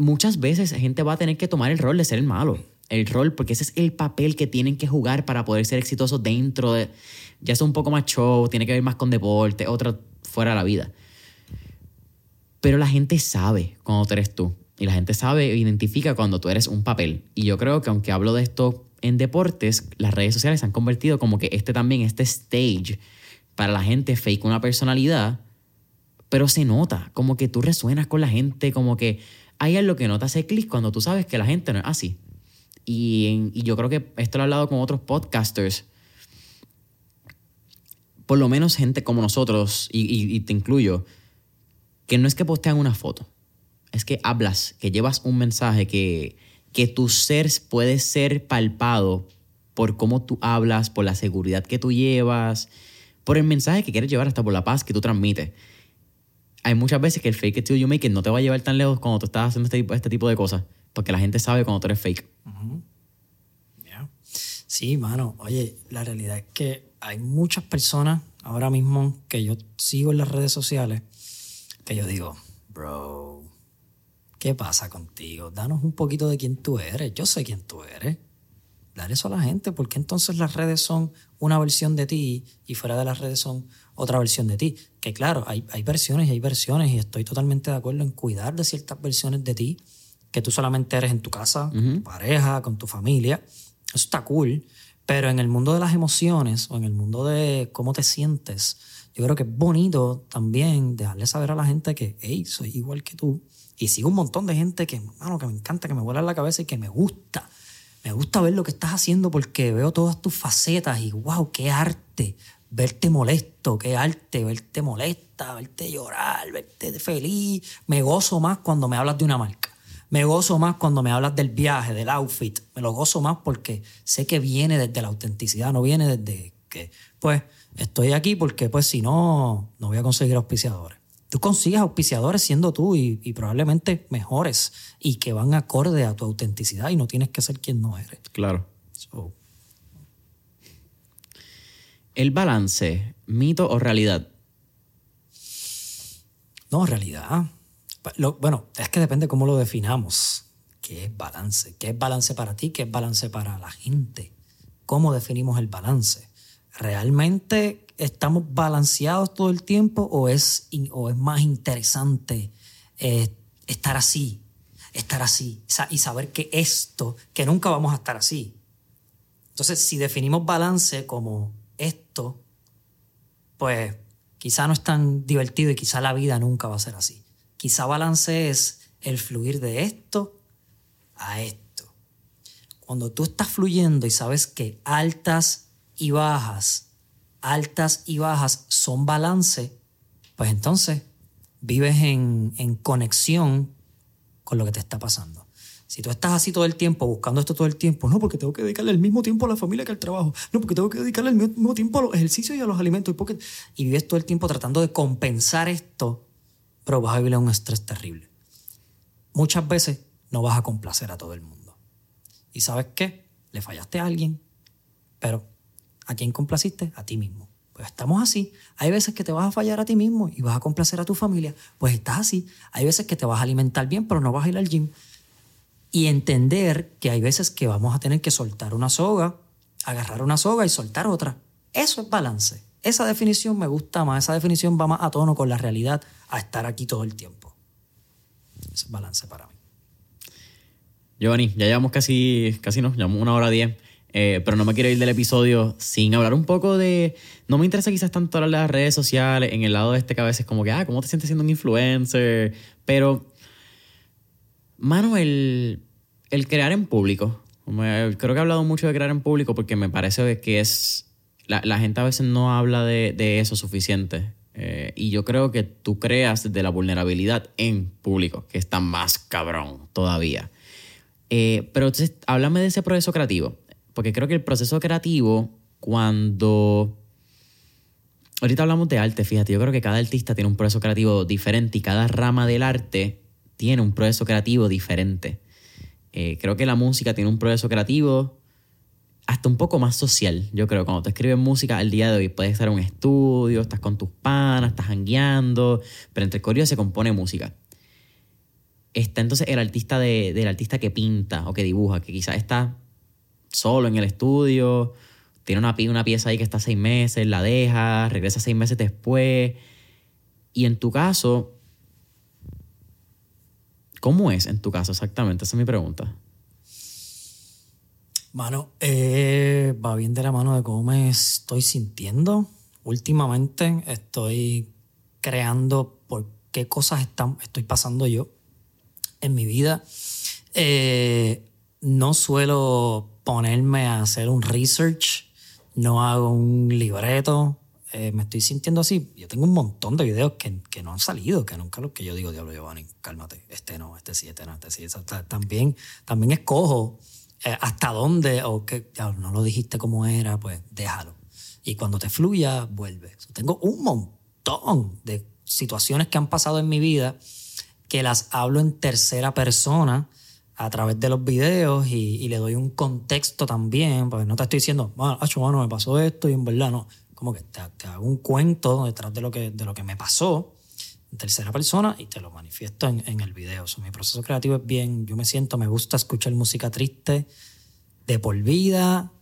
muchas veces la gente va a tener que tomar el rol de ser el malo el rol, porque ese es el papel que tienen que jugar para poder ser exitosos dentro de, ya sea un poco más show, tiene que ver más con deporte, otra fuera de la vida. Pero la gente sabe cuando tú eres tú. Y la gente sabe, identifica cuando tú eres un papel. Y yo creo que aunque hablo de esto en deportes, las redes sociales se han convertido como que este también, este stage, para la gente fake una personalidad, pero se nota, como que tú resuenas con la gente, como que hay algo que no te hace clic cuando tú sabes que la gente no es así. Y, y, yo creo que esto lo he hablado con otros podcasters. Por lo menos gente como nosotros, y, te incluyo, que no es que postean una foto, es que hablas, que llevas un mensaje, que, que tu ser puede ser palpado por cómo tú hablas, por la seguridad que tú llevas, por el mensaje que quieres llevar, hasta por la paz que tú transmites. Hay muchas veces que el fake it till you make no te va a llevar tan lejos cuando tú estás haciendo este tipo, este de cosas, porque la gente sabe cuando tú eres fake. -huh. Sí, mano. Oye, la realidad es que hay muchas personas ahora mismo que yo sigo en las redes sociales que yo digo, bro, ¿qué pasa contigo? Danos un poquito de quién tú eres. Yo sé quién tú eres. Dale eso a la gente, porque entonces las redes son una versión de ti y fuera de las redes son otra versión de ti. Que claro, hay, hay versiones y hay versiones y estoy totalmente de acuerdo en cuidar de ciertas versiones de ti que tú solamente eres en tu casa, con tu pareja, con tu familia. Eso está cool. Pero en el mundo de las emociones o en el mundo de cómo te sientes, yo creo que es bonito también dejarle saber a la gente que, hey, soy igual que tú. Y sigo un montón de gente que, mano, que me encanta, que me vuela la cabeza y que me gusta. Me gusta ver lo que estás haciendo porque veo todas tus facetas y, wow, qué arte. Verte molesto, qué arte, verte molesta, verte llorar, verte feliz. Me gozo más cuando me hablas de una marca. Me gozo más cuando me hablas del viaje, del outfit. Me lo gozo más porque sé que viene desde la autenticidad, no viene desde que, pues, estoy aquí porque, pues, si no, no voy a conseguir auspiciadores. Tú consigues auspiciadores siendo tú y, probablemente mejores y que van acorde a tu autenticidad y no tienes que ser quien no eres. Claro. El balance, mito o realidad. No, realidad bueno, es que depende cómo lo definamos. ¿Qué es balance? ¿Qué es balance para ti? ¿Qué es balance para la gente? ¿Cómo definimos el balance? ¿Realmente estamos balanceados todo el tiempo o es, o es más interesante eh, estar así? Estar así y saber que esto, que nunca vamos a estar así. Entonces, si definimos balance como pues quizá no es tan divertido y quizá la vida nunca va a ser así. Quizá balance es el fluir de esto a esto. Cuando tú estás fluyendo y sabes que altas y bajas, altas y bajas son balance, pues entonces vives en conexión con lo que te está pasando. Si tú estás así todo el tiempo, buscando esto todo el tiempo, no, porque tengo que dedicarle el mismo tiempo a la familia que al trabajo, no, porque tengo que dedicarle el mismo tiempo a los ejercicios y a los alimentos, y, porque... y vives todo el tiempo tratando de compensar esto pero vas a vivir un estrés terrible. Muchas veces no vas a complacer a todo el mundo. ¿Y sabes qué? Le fallaste a alguien, pero ¿a quién complaciste? A ti mismo. Pues estamos así. Hay veces que te vas a fallar a ti mismo y vas a complacer a tu familia. Pues estás así. Hay veces que te vas a alimentar bien, pero no vas a ir al gym. Y entender que hay veces que vamos a tener que soltar una soga, agarrar una soga y soltar otra. Eso es balance. Esa definición me gusta más, esa definición va más a tono con la realidad, a estar aquí todo el tiempo. Ese es balance para mí. Giovanni, ya llevamos casi, casi no, llevamos una hora diez, eh, pero no me quiero ir del episodio sin hablar un poco de, no me interesa quizás tanto hablar de las redes sociales, en el lado de este que a veces como que, ah, ¿cómo te sientes siendo un influencer? Pero, mano, el, el crear en público, creo que he hablado mucho de crear en público porque me parece que es la, gente a veces no habla de, eso suficiente. Eh, y yo creo que tú creas de la vulnerabilidad en público, que está más cabrón todavía. Eh, pero entonces, háblame de ese proceso creativo. Porque creo que el proceso creativo, cuando. Ahorita hablamos de arte, fíjate, yo creo que cada artista tiene un proceso creativo diferente y cada rama del arte tiene un proceso creativo diferente. Eh, creo que la música tiene un proceso creativo hasta un poco más social, yo creo. Cuando tú escribes música al día de hoy, puedes estar en un estudio, estás con tus panas, estás hangueando, pero entre el se compone música. Está entonces el artista de, del artista que pinta o que dibuja, que quizás está solo en el estudio, tiene una, una pieza ahí que está seis meses, la deja, regresa seis meses después. Y en tu caso, ¿cómo es en tu caso exactamente? Esa es mi pregunta. Mano, eh, va bien de la mano de cómo me estoy sintiendo. Últimamente estoy creando por qué cosas están, estoy pasando yo en mi vida. Eh, no suelo ponerme a hacer un research, no hago un libreto. Eh, me estoy sintiendo así. Yo tengo un montón de videos que, que, no han salido, que nunca lo que yo digo, diablo Giovanni, cálmate, este no, este sí, este no, este sí. también, también escojo eh, hasta dónde, o que ya no lo dijiste como era, pues déjalo. Y cuando te fluya, vuelve. Tengo un montón de situaciones que han pasado en mi vida que las hablo en tercera persona a través de los videos y, le doy un contexto también, porque no te estoy diciendo, bueno, bueno, me pasó esto y en verdad no. Como que te, hago un cuento detrás de lo que, de lo que me pasó en tercera persona y te lo manifiesto en, el video. mi proceso creativo es bien, yo me siento, me gusta escuchar música triste de por vida,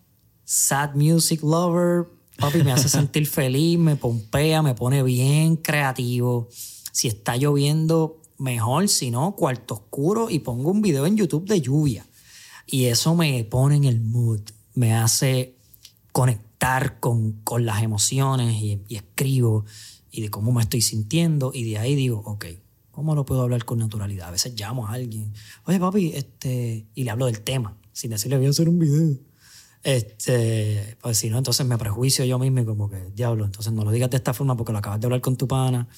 sad music lover, papi, me hace sentir feliz, me pompea, me pone bien creativo. Si está lloviendo, mejor, si no, cuarto oscuro y pongo un video en YouTube de lluvia. Y eso me pone en el mood, me hace conectar con, con las emociones y, escribo y de cómo me estoy sintiendo y de ahí digo, ok, ¿cómo lo puedo hablar con naturalidad? A veces llamo a alguien, oye papi, este, y le hablo del tema, sin decirle voy a hacer un video. Este, pues si no, entonces me prejuicio yo mismo y como que, diablo, entonces no lo digas de esta forma porque lo acabas de hablar con tu pana.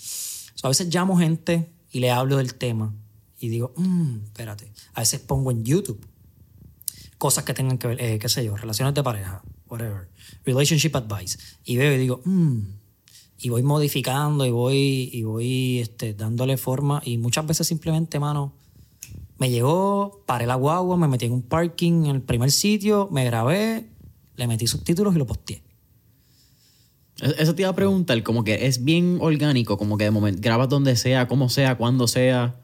a veces llamo gente y le hablo del tema y digo, mmm, espérate. A veces pongo en YouTube cosas que tengan que ver, eh, qué sé yo, relaciones de pareja, whatever, relationship advice. Y veo y digo, mmm, y voy modificando y voy, y voy este, dándole forma. Y muchas veces simplemente, mano, me llegó, paré la guagua, me metí en un parking en el primer sitio, me grabé, le metí subtítulos y lo posteé. Eso te iba a preguntar, como que es bien orgánico, como que de momento grabas donde sea, como sea, cuando sea.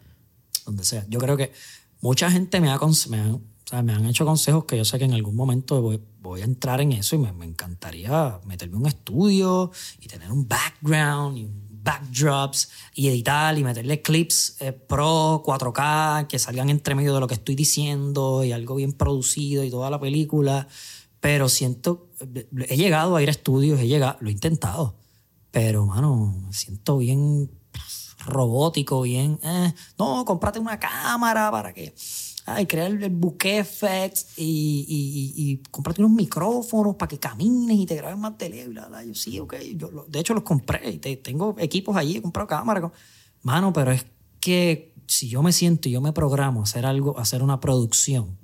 Donde sea. Yo creo que mucha gente me ha, me, o sea, me han hecho consejos que yo sé que en algún momento voy, voy a entrar en eso y me, me, encantaría meterme un estudio y tener un background y backdrops y editar y meterle clips eh, pro 4K que salgan entre medio de lo que estoy diciendo y algo bien producido y toda la película. Pero siento, he llegado a ir a estudios, he llegado, lo he intentado, pero, mano, me siento bien robótico, bien, eh, no, cómprate una cámara para que, ay, crear el bouquet effects y, y, y, cómprate unos micrófonos para que camines y te grabes más tele, bla, bla. Yo sí, ok, yo, de hecho los compré y tengo equipos allí, he comprado cámaras. Mano, pero es que si yo me siento y yo me programo a hacer algo, a hacer una producción,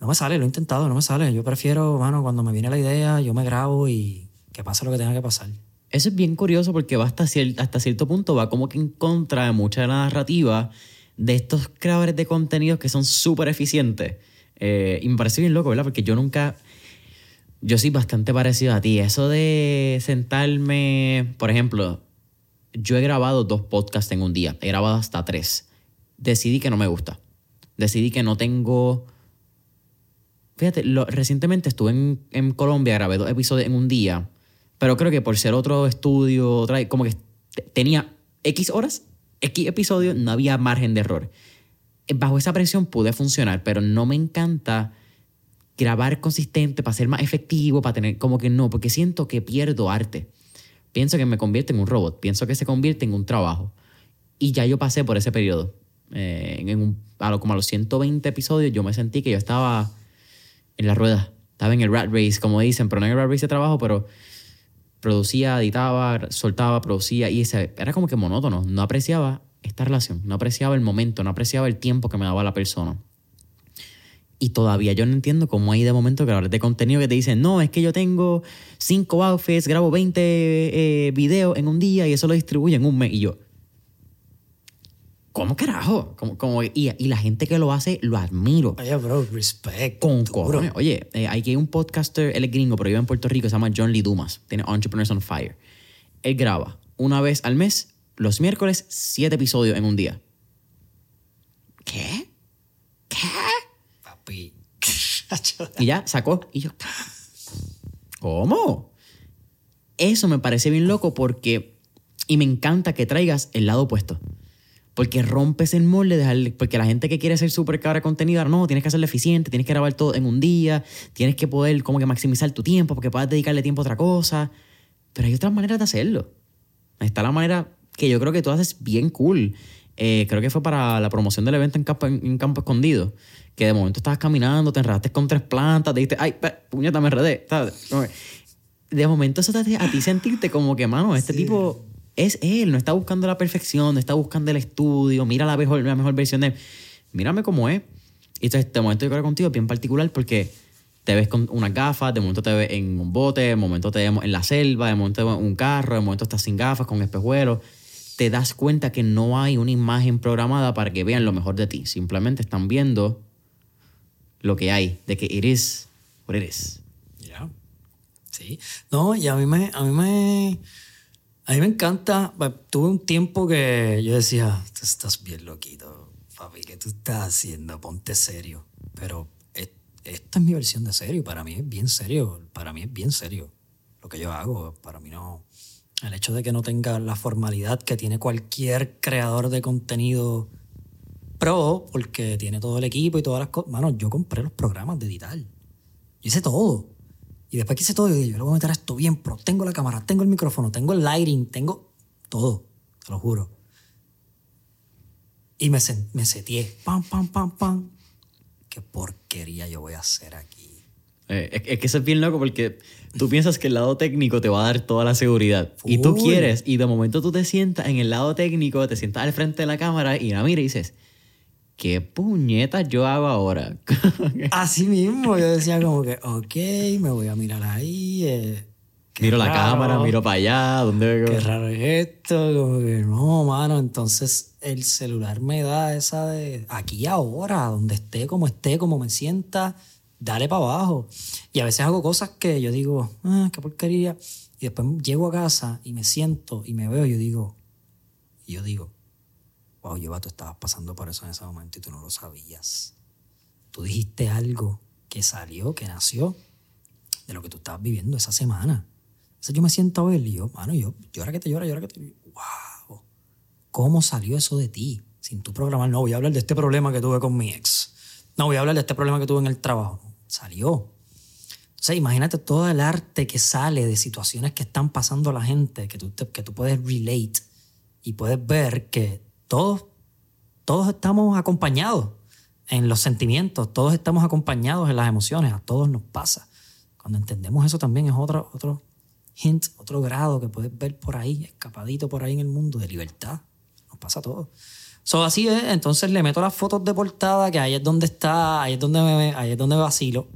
no me sale, lo he intentado, no me sale. Yo prefiero, bueno, cuando me viene la idea, yo me grabo y que pase lo que tenga que pasar. Eso es bien curioso porque va hasta, hasta cierto punto, va como que en contra de mucha de la narrativa de estos creadores de contenidos que son súper eficientes. Eh, y me parece bien loco, ¿verdad? Porque yo nunca... Yo soy bastante parecido a ti. Eso de sentarme, por ejemplo, yo he grabado dos podcasts en un día, he grabado hasta tres. Decidí que no me gusta. Decidí que no tengo Fíjate, recientemente estuve en, Colombia, grabé dos episodios en un día, pero creo que por ser otro estudio, otra, como que tenía X horas, X episodios, no había margen de error. Bajo esa presión pude funcionar, pero no me encanta grabar consistente para ser más efectivo, para tener como que no, porque siento que pierdo arte. Pienso que me convierte en un robot, pienso que se convierte en un trabajo. Y ya yo pasé por ese periodo. Eh, en un, a lo, como a los 120 episodios yo me sentí que yo estaba en la rueda. Estaba en el rat race, como dicen, pero no en el rat race de trabajo, pero producía, editaba, soltaba, producía y era como que monótono. No apreciaba esta relación, no apreciaba el momento, no apreciaba el tiempo que me daba la persona. Y todavía yo no entiendo cómo hay de momento creadores de contenido que te dicen, no, es que yo tengo cinco outfits, grabo 20 eh, videos en un día y eso lo distribuyo en un mes. Y yo, ¿Cómo carajo? Como, y, la gente que lo hace, lo admiro. Oye, bro, respect. Con cojones. Oye, eh, hay que un podcaster, él es gringo, pero vive en Puerto Rico, se llama John Lee Dumas. Tiene Entrepreneurs on Fire. Él graba una vez al mes, los miércoles, siete episodios en un día. ¿Qué? ¿Qué? Papi. y ya sacó. Y yo, ¿cómo? Eso me parece bien loco porque. Y me encanta que traigas el lado opuesto. Porque rompes el molde, de porque la gente que quiere ser súper cabra contenido, no, tienes que hacerlo eficiente, tienes que grabar todo en un día, tienes que poder como que maximizar tu tiempo porque puedas dedicarle tiempo a otra cosa. Pero hay otras maneras de hacerlo. Está la manera que yo creo que tú haces bien cool. Eh, creo que fue para la promoción del evento en campo, en campo escondido. Que de momento estabas caminando, te enredaste con tres plantas, te dijiste, ay, puñeta, me enredé. De momento eso te hace a ti sentirte como que, mano, este tipo es él, no está buscando la perfección, no está buscando el estudio, mira la mejor, la mejor versión de mírame cómo es. Y entonces, este momento yo creo contigo es bien particular porque te ves con unas gafas, de momento te ves en un bote, de momento te vemos en la selva, de momento te vemos en un carro, de momento estás sin gafas, con espejuelos. te das cuenta que no hay una imagen programada para que vean lo mejor de ti. Simplemente están viendo lo que hay, de que is what it is. Ya. Sí. No, y a mí me, a mí me, a mí me encanta. Tuve un tiempo que yo decía, tú estás bien loquito, papi, ¿qué tú estás haciendo? Ponte serio. Pero e- esta es mi versión de serio. Para mí es bien serio. Para mí es bien serio lo que yo hago. Para mí no. El hecho de que no tenga la formalidad que tiene cualquier creador de contenido pro, porque tiene todo el equipo y todas las cosas. Mano, yo compré los programas de editar. Yo hice todo. Y después que hice todo, yo le voy a meter a esto bien pro. Tengo la cámara, tengo el micrófono, tengo el lighting, tengo todo. Te lo juro. Y me, me seteé. Pam, pam, pam, pam. Qué porquería yo voy a hacer aquí. Eh, es, es que eso es bien loco porque tú piensas que el lado técnico te va a dar toda la seguridad. Y tú quieres, y de momento tú te sientas en el lado técnico, te sientas al frente de la cámara y la mira y dices, ¿qué puñetas yo hago ahora? Así mismo, yo decía como que, ok, me voy a mirar ahí. eh, miro la raro. cámara, miro para allá, ¿dónde qué raro es esto, como que no, mano, entonces el celular me da esa de aquí ahora, donde esté, como esté, como me sienta, dale para abajo. Y a veces hago cosas que yo digo, ah, qué porquería, y después llego a casa y me siento y me veo y yo digo, y yo digo, wow, Lleva, tú estabas pasando por eso en ese momento y tú no lo sabías. Tú dijiste algo que salió, que nació de lo que tú estabas viviendo esa semana. Entonces yo me siento a ver y yo, mano, yo llora que te llora, llora que te Wow. ¿Cómo salió eso de ti? Sin tu programar, no voy a hablar de este problema que tuve con mi ex. No voy a hablar de este problema que tuve en el trabajo. Salió. Entonces imagínate todo el arte que sale de situaciones que están pasando a la gente, que tú, te- que tú puedes relate y puedes ver que todos, todos estamos acompañados en los sentimientos, todos estamos acompañados en las emociones, a todos nos pasa. Cuando entendemos eso también es otro, otro hint, otro grado que puedes ver por ahí, escapadito por ahí en el mundo de libertad. Nos pasa a todos. So, así es, entonces le meto las fotos de portada, que ahí es donde está, ahí es donde me, ahí es donde vacilo,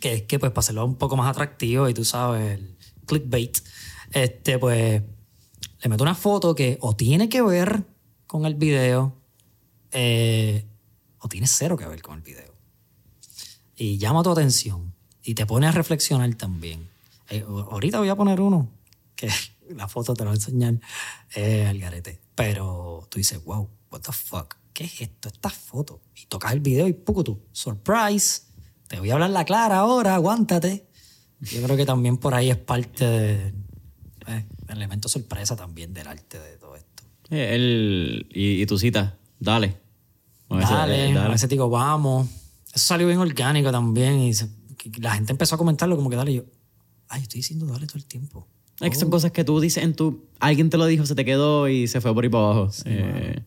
que es que pues para hacerlo un poco más atractivo y tú sabes, el clickbait, este pues le meto una foto que o tiene que ver con el video eh, o tiene cero que ver con el video. Y llama tu atención y te pone a reflexionar también. Eh, ahorita voy a poner uno, que la foto te la voy a enseñar eh, al garete. Pero tú dices, wow, what the fuck, ¿qué es esto? Esta foto. Y tocas el video y tú surprise, te voy a hablar la clara ahora, aguántate. Yo creo que también por ahí es parte de, eh, del elemento sorpresa también del arte de todo esto. Eh, el, y, y tu cita, dale. Dale, eh, a veces digo, vamos. Eso salió bien orgánico también. Y se- la gente empezó a comentarlo como que dale. Y yo, ay, estoy diciendo dale todo el tiempo. Es que son cosas que tú dices en tu... Alguien te lo dijo, se te quedó y se fue por ahí para abajo. Eh,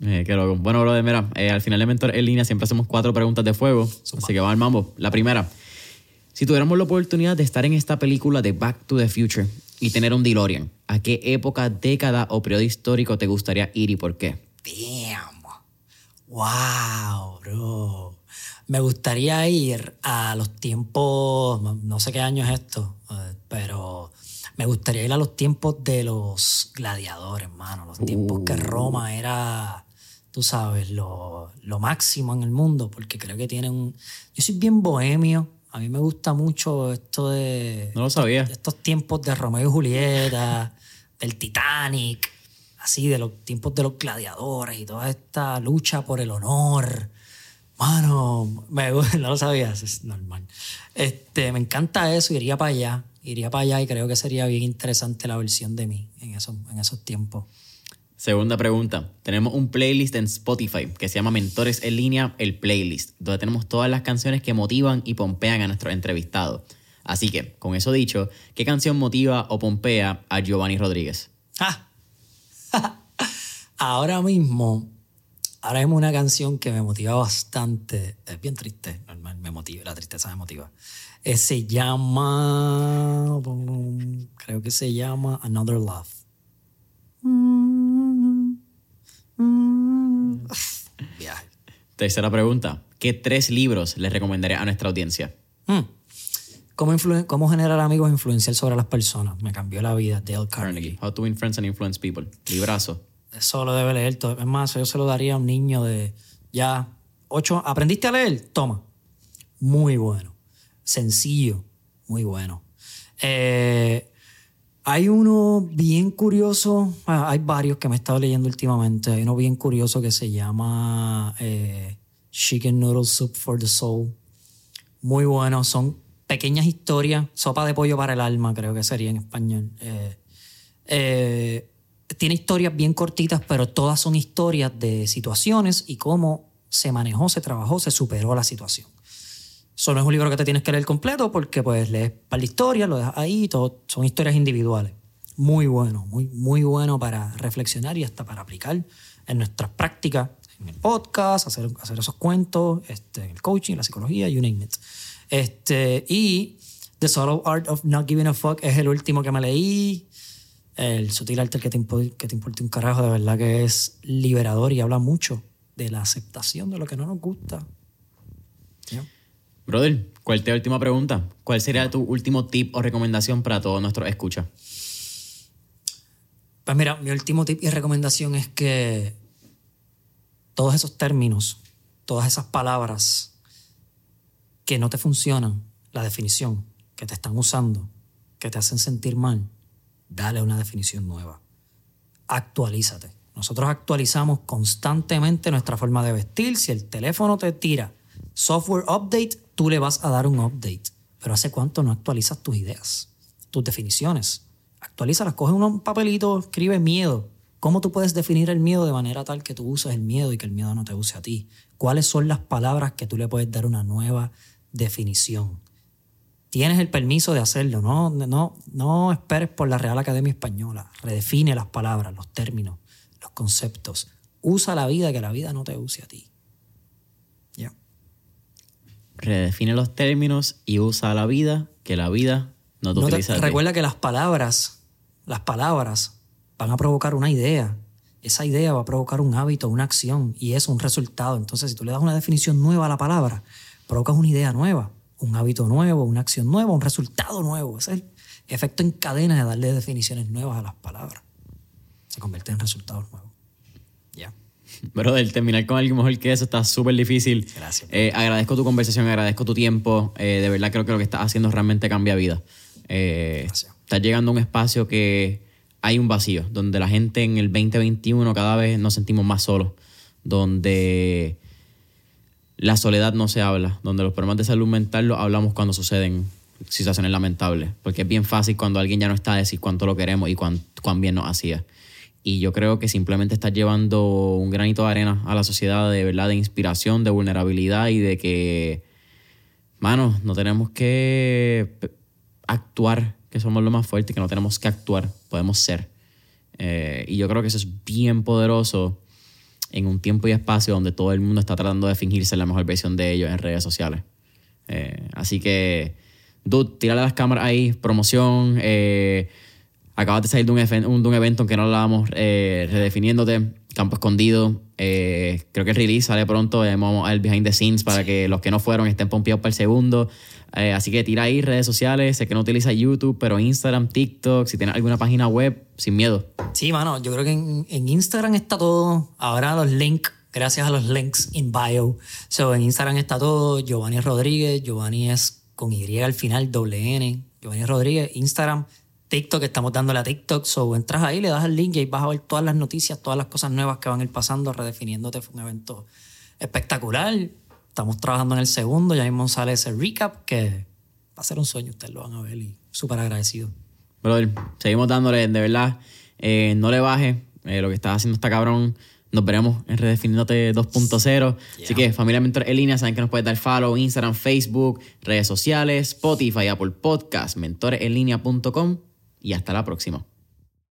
eh, qué loco. Bueno, brother, mira, al final de Mentor en línea siempre hacemos cuatro preguntas de fuego. Así que vamos al mambo. La primera. Si tuviéramos la oportunidad de estar en esta película de Back to the Future y tener un DeLorean, ¿a qué época, década o periodo histórico te gustaría ir y por qué? Damn. Wow, bro. Me gustaría ir a los tiempos, no- sé qué año es esto, eh, pero me gustaría ir a los tiempos de los gladiadores, hermano. Los tiempos que Roma era, tú sabes, lo, lo máximo en el mundo, porque creo que tienen un... Yo soy bien bohemio, a mí me gusta mucho esto de No lo sabía. estos tiempos de Romeo y Julieta, del Titanic, así de los tiempos de los gladiadores y toda esta lucha por el honor. Mano, me, no lo sabías, es normal. Este, me encanta eso, iría para allá, iría para allá y creo que sería bien interesante la versión de mí en esos, en esos tiempos. Segunda pregunta. Tenemos un playlist en Spotify que se llama Mentores en línea, el playlist, donde tenemos todas las canciones que motivan y pompean a nuestros entrevistados. Así que, con eso dicho, ¿qué canción motiva o pompea a Giovanni Rodríguez? ¡Ah! ahora mismo, ahora mismo una canción que me motiva bastante, es bien triste, normal, me motiva, la tristeza me motiva. Eh, se llama, creo que se llama Another Love. Viaje. Tercera pregunta. ¿Qué tres libros les recomendaría a nuestra audiencia? Hmm. cómo, cómo generar amigos e influenciar sobre las personas. Me cambió la vida, Dale Carnegie. Carnegie. How to win friends and influence people. Librazo. Eso lo debe leer todo. Es más, yo se lo daría a un niño de ya ocho. ¿Aprendiste a leer? Toma. Muy bueno. Sencillo. Muy bueno. Eh, hay uno bien curioso. ah, hay varios que me he estado leyendo últimamente. Hay uno bien curioso que se llama eh, Chicken Noodle Soup for the Soul. Muy bueno. Son pequeñas historias. Sopa de pollo para el alma, creo que sería en español. Eh, eh, tiene historias bien cortitas, pero todas son historias de situaciones y cómo se manejó, se trabajó, se superó la situación. Eso no es un libro que te tienes que leer completo porque pues lees para la historia, lo dejas ahí, todo, son historias individuales. Muy bueno, muy, muy bueno para reflexionar y hasta para aplicar en nuestras prácticas, en el podcast, hacer, hacer esos cuentos, este, el coaching, la psicología, you name it. Este, y The Subtle Art of Not Giving a Fuck es el último que me leí. El sutil arte que te, que te importe un carajo, de verdad que es liberador y habla mucho de la aceptación de lo que no nos gusta. Brother, ¿cuál te última pregunta? ¿Cuál sería tu último tip o recomendación para todos nuestros escuchas? Pues mira, mi último tip y recomendación es que todos esos términos, todas esas palabras que no te funcionan, la definición que te están usando, que te hacen sentir mal, dale una definición nueva. Actualízate. Nosotros actualizamos constantemente nuestra forma de vestir. Si el teléfono te tira software update, tú le vas a dar un update. Pero ¿hace cuánto no actualizas tus ideas, tus definiciones? Actualízalas, coge un papelito, escribe miedo. ¿Cómo tú puedes definir el miedo de manera tal que tú uses el miedo y que el miedo no te use a ti? ¿Cuáles son las palabras que tú le puedes dar una nueva definición? Tienes el permiso de hacerlo, no, no, no esperes por la Real Academia Española. Redefine las palabras, los términos, los conceptos. Usa la vida, que la vida no te use a ti. Redefine los términos y usa la vida, que la vida no te No utiliza recuerda que las palabras, las palabras van a provocar una idea. Esa idea va a provocar un hábito, una acción y eso un resultado. Entonces, si tú le das una definición nueva a la palabra, provocas una idea nueva, un hábito nuevo, una acción nueva, un resultado nuevo. Es el efecto en cadena de darle definiciones nuevas a las palabras. Se convierte en resultados nuevos. Ya. Brother, terminar con algo mejor que eso está súper difícil. Gracias. Eh, agradezco tu conversación, agradezco tu tiempo. Eh, de verdad creo que lo que estás haciendo realmente cambia vida. Eh, Gracias. estás llegando a un espacio que hay un vacío, donde la gente en el 2021 cada vez nos sentimos más solos, donde la soledad no se habla, donde los problemas de salud mental los hablamos cuando suceden situaciones lamentables, porque es bien fácil cuando alguien ya no está decir cuánto lo queremos y cuán, cuán bien nos hacía. Y yo creo que simplemente estás llevando un granito de arena a la sociedad de verdad, de inspiración, de vulnerabilidad y de que, mano, no tenemos que actuar, que somos lo más fuerte, que no tenemos que actuar, podemos ser. Eh, y yo creo que eso es bien poderoso en un tiempo y espacio donde todo el mundo está tratando de fingirse la mejor versión de ellos en redes sociales. Eh, así que, dude, tírale las cámaras ahí, promoción. Eh, acabas de salir de un, un- de un evento en que no hablábamos, eh, redefiniéndote, Campo Escondido. Eh, creo que el release sale pronto. eh, Vamos al behind the scenes para que los que no fueron estén pompeados para el segundo. Eh, así que tira ahí redes sociales. Sé que no utiliza YouTube, pero Instagram, TikTok, si tienes alguna página web, sin miedo. Sí, mano, yo creo que en, en Instagram está todo. Ahora los links, gracias a los links in bio. So, en Instagram está todo. Giovanni Rodríguez, Giovanni es con Y al final, doble N. Giovanni Rodríguez, Instagram, TikTok, estamos dándole a TikTok. So, entras ahí, le das el link y ahí vas a ver todas las noticias, todas las cosas nuevas que van a ir pasando, redefiniéndote. Fue un evento espectacular. Estamos trabajando en el segundo, ya mismo sale ese recap que va a ser un sueño, ustedes lo van a ver y súper agradecido. Brother, seguimos dándole, de verdad. eh, no le bajes. eh, lo que estás haciendo está cabrón. Nos veremos en Redefiniéndote 2.0. Así que, familia Mentor en línea, saben que nos puedes dar follow, Instagram, Facebook, redes sociales, Spotify, Apple Podcast, mentoresenlinea.com y hasta la próxima.